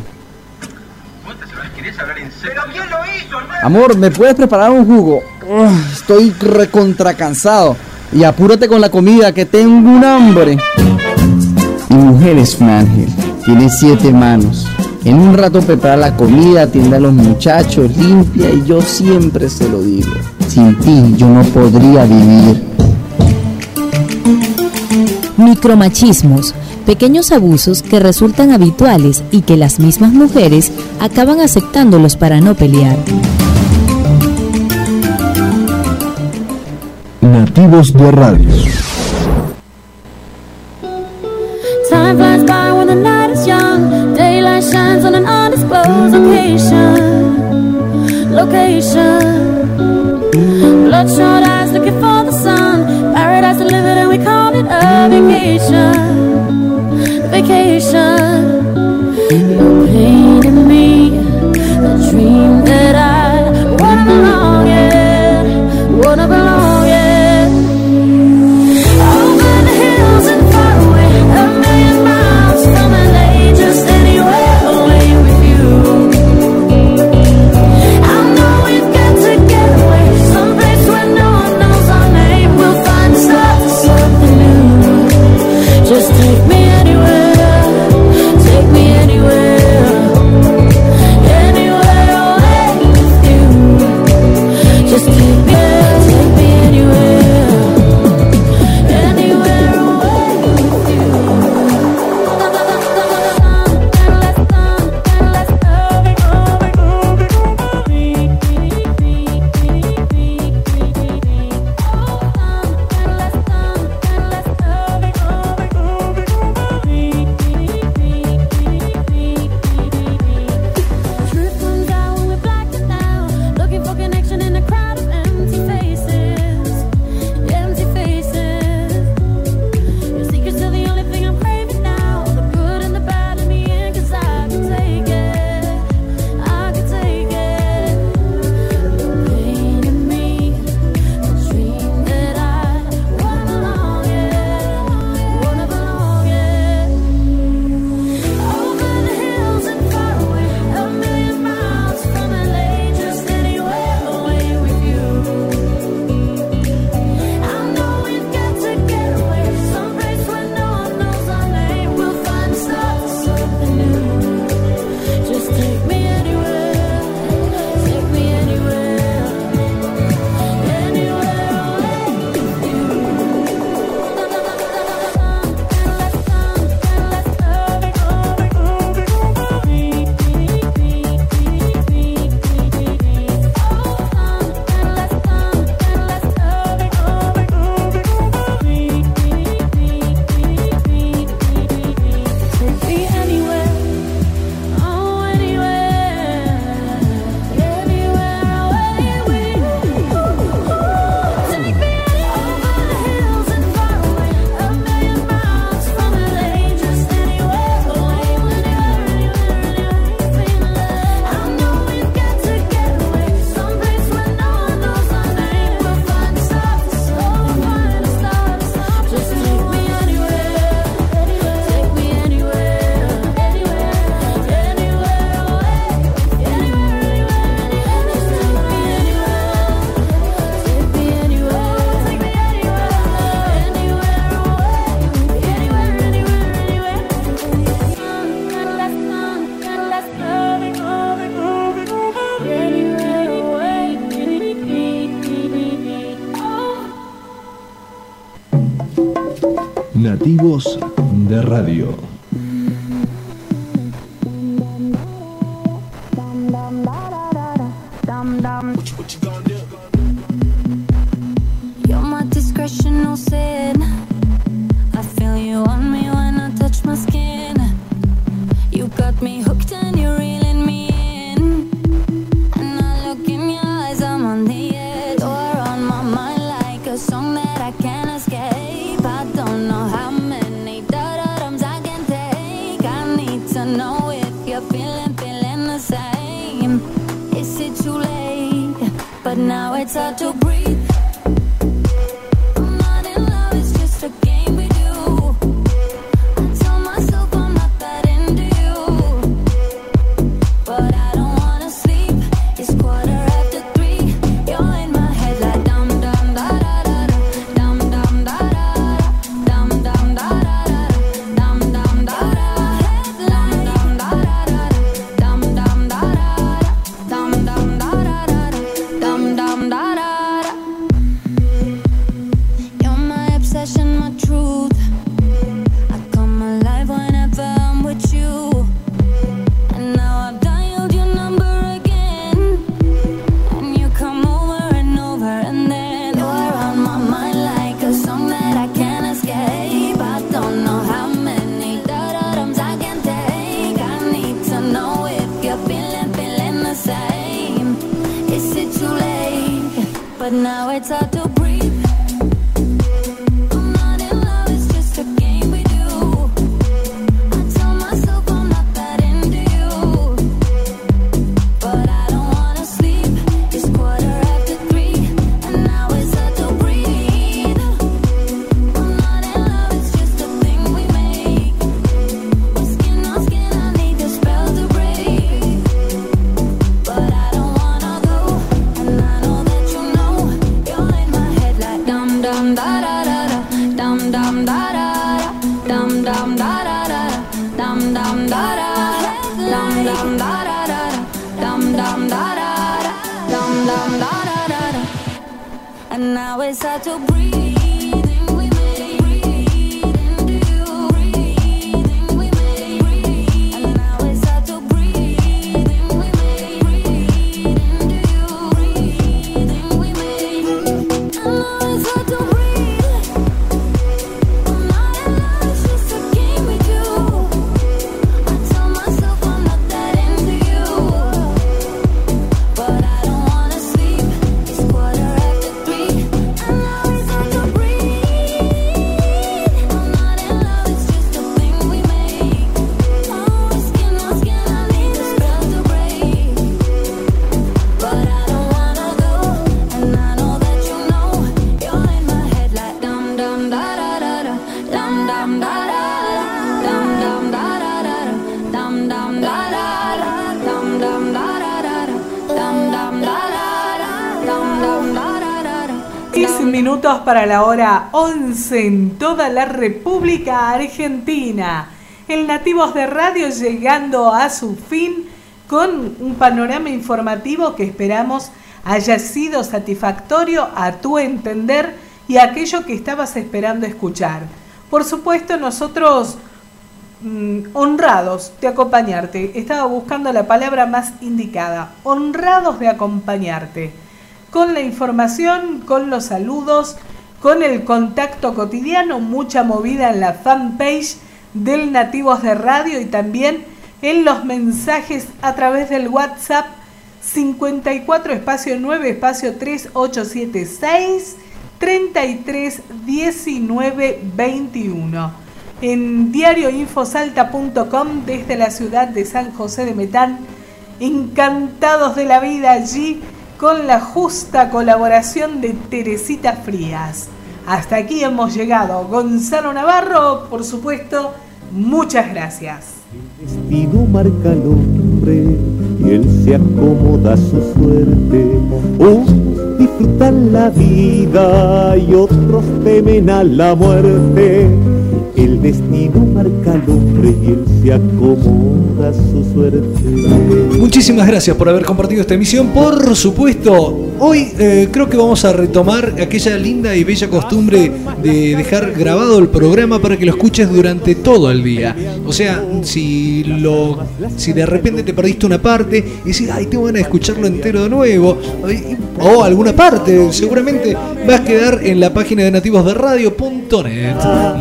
Amor, ¿me puedes preparar un jugo? Ugh, estoy recontra cansado. Y apúrate con la comida, que tengo un hambre. Mi mujer es un ángel. Tiene siete manos. En un rato prepara la comida, atiende a los muchachos, limpia y yo siempre se lo digo. Sin ti yo no podría vivir.
Micromachismos, pequeños abusos que resultan habituales y que las mismas mujeres acaban aceptándolos para no pelear.
Nativos de Radio.
Time flies by when the night is young. Daylight shines on an undisclosed location. Location. Bloodshot eyes looking for the sun. Paradise delivered and we call it a vacation.
Motivos de Radio.
minutos para la hora 11 en toda la República Argentina. El Nativos de Radio llegando a su fin con un panorama informativo que esperamos haya sido satisfactorio a tu entender y a aquello que estabas esperando escuchar. Por supuesto, nosotros mm, honrados de acompañarte. Estaba buscando la palabra más indicada. Honrados de acompañarte con la información, con los saludos, con el contacto cotidiano, mucha movida en la fanpage del Nativos de Radio y también en los mensajes a través del WhatsApp 54 espacio 9 espacio 3876 33 19 21. En diarioinfosalta.com desde la ciudad de San José de Metán, encantados de la vida allí con la justa colaboración de Teresita Frías. Hasta aquí hemos llegado. Gonzalo Navarro, por supuesto, muchas gracias.
El destino marca el hombre y él se acomoda a su suerte. Unos disfrutan la vida y otros temen a la muerte. El destino marca el hombre y él se acomoda toda su suerte.
Muchísimas gracias por haber compartido esta emisión. Por supuesto, hoy eh, creo que vamos a retomar aquella linda y bella costumbre de dejar grabado el programa para que lo escuches durante todo el día. O sea, si lo si de repente te perdiste una parte y decís, ay, tengo ganas de escucharlo entero de nuevo, o alguna parte, seguramente va a quedar en la página de nativosderadio.net.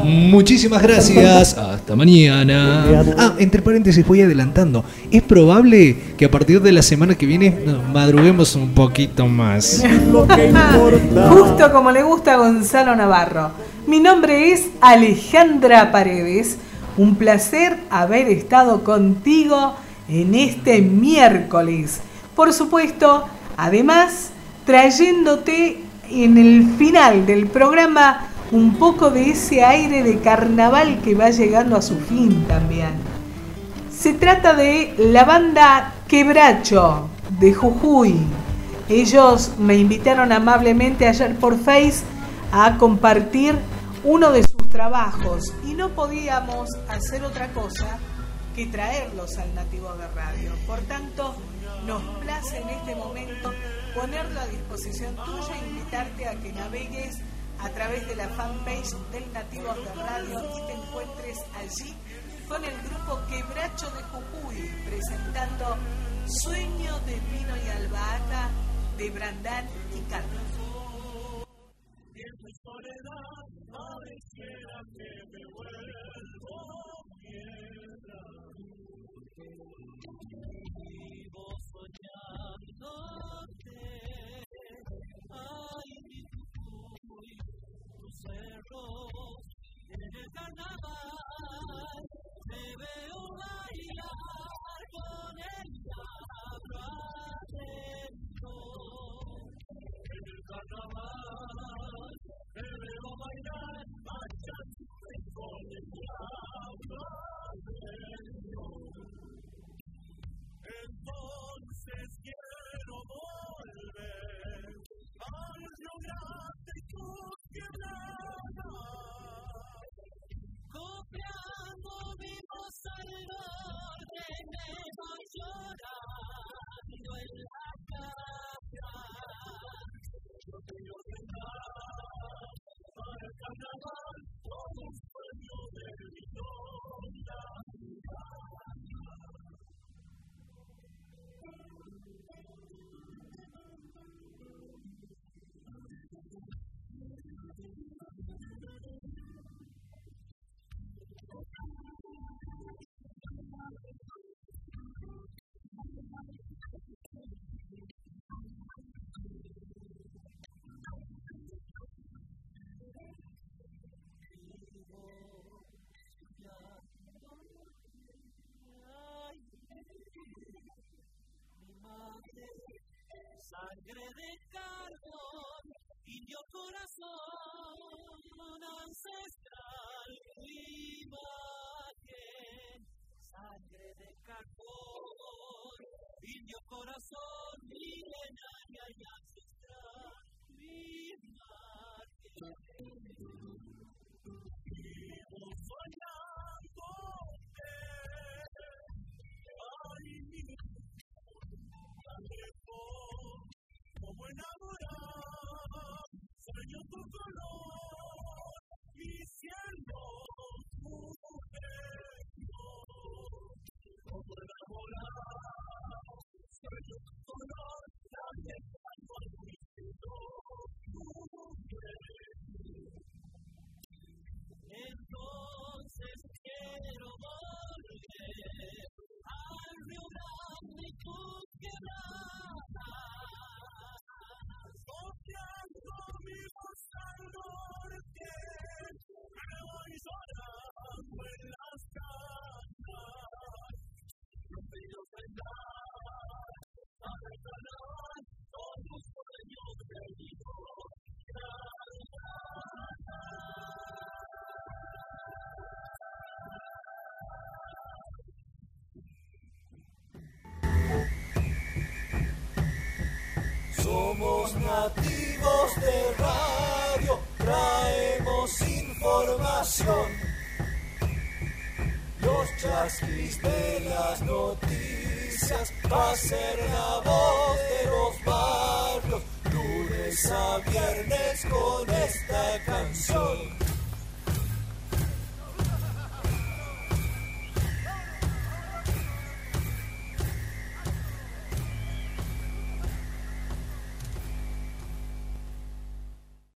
Muchísimas gracias. Hasta mañana. Ah, entre paréntesis, voy adelantando. Es probable que a partir de la semana que viene nos madruguemos un poquito más.
Justo como le gusta a Gonzalo Navarro. Mi nombre es Alejandra Paredes. Un placer haber estado contigo en este miércoles. Por supuesto, además, trayéndote en el final del programa un poco de ese aire de carnaval que va llegando a su fin también. Se trata de la banda Quebracho de Jujuy. Ellos me invitaron amablemente ayer por Face a compartir uno de sus trabajos y no podíamos hacer otra cosa que traerlos al Nativo de Radio. Por tanto, nos place en este momento ponerlo a disposición tuya e invitarte a que navegues a través de la fanpage del Nativos de Radio y te encuentres allí con el grupo Quebracho de Jujuy presentando Sueño de Vino y Albahaca de Brandán y Carlos.
En Oh. Amen. Sangre de carbón, indio corazón, ancestral imagen. Sangre de carbón, indio corazón, milenaria y ancestral imagen. Sueño Informativos de
radio, traemos información.
Los chasquis de las noticias va a ser la voz de los barrios. Lunes a viernes con esta canción.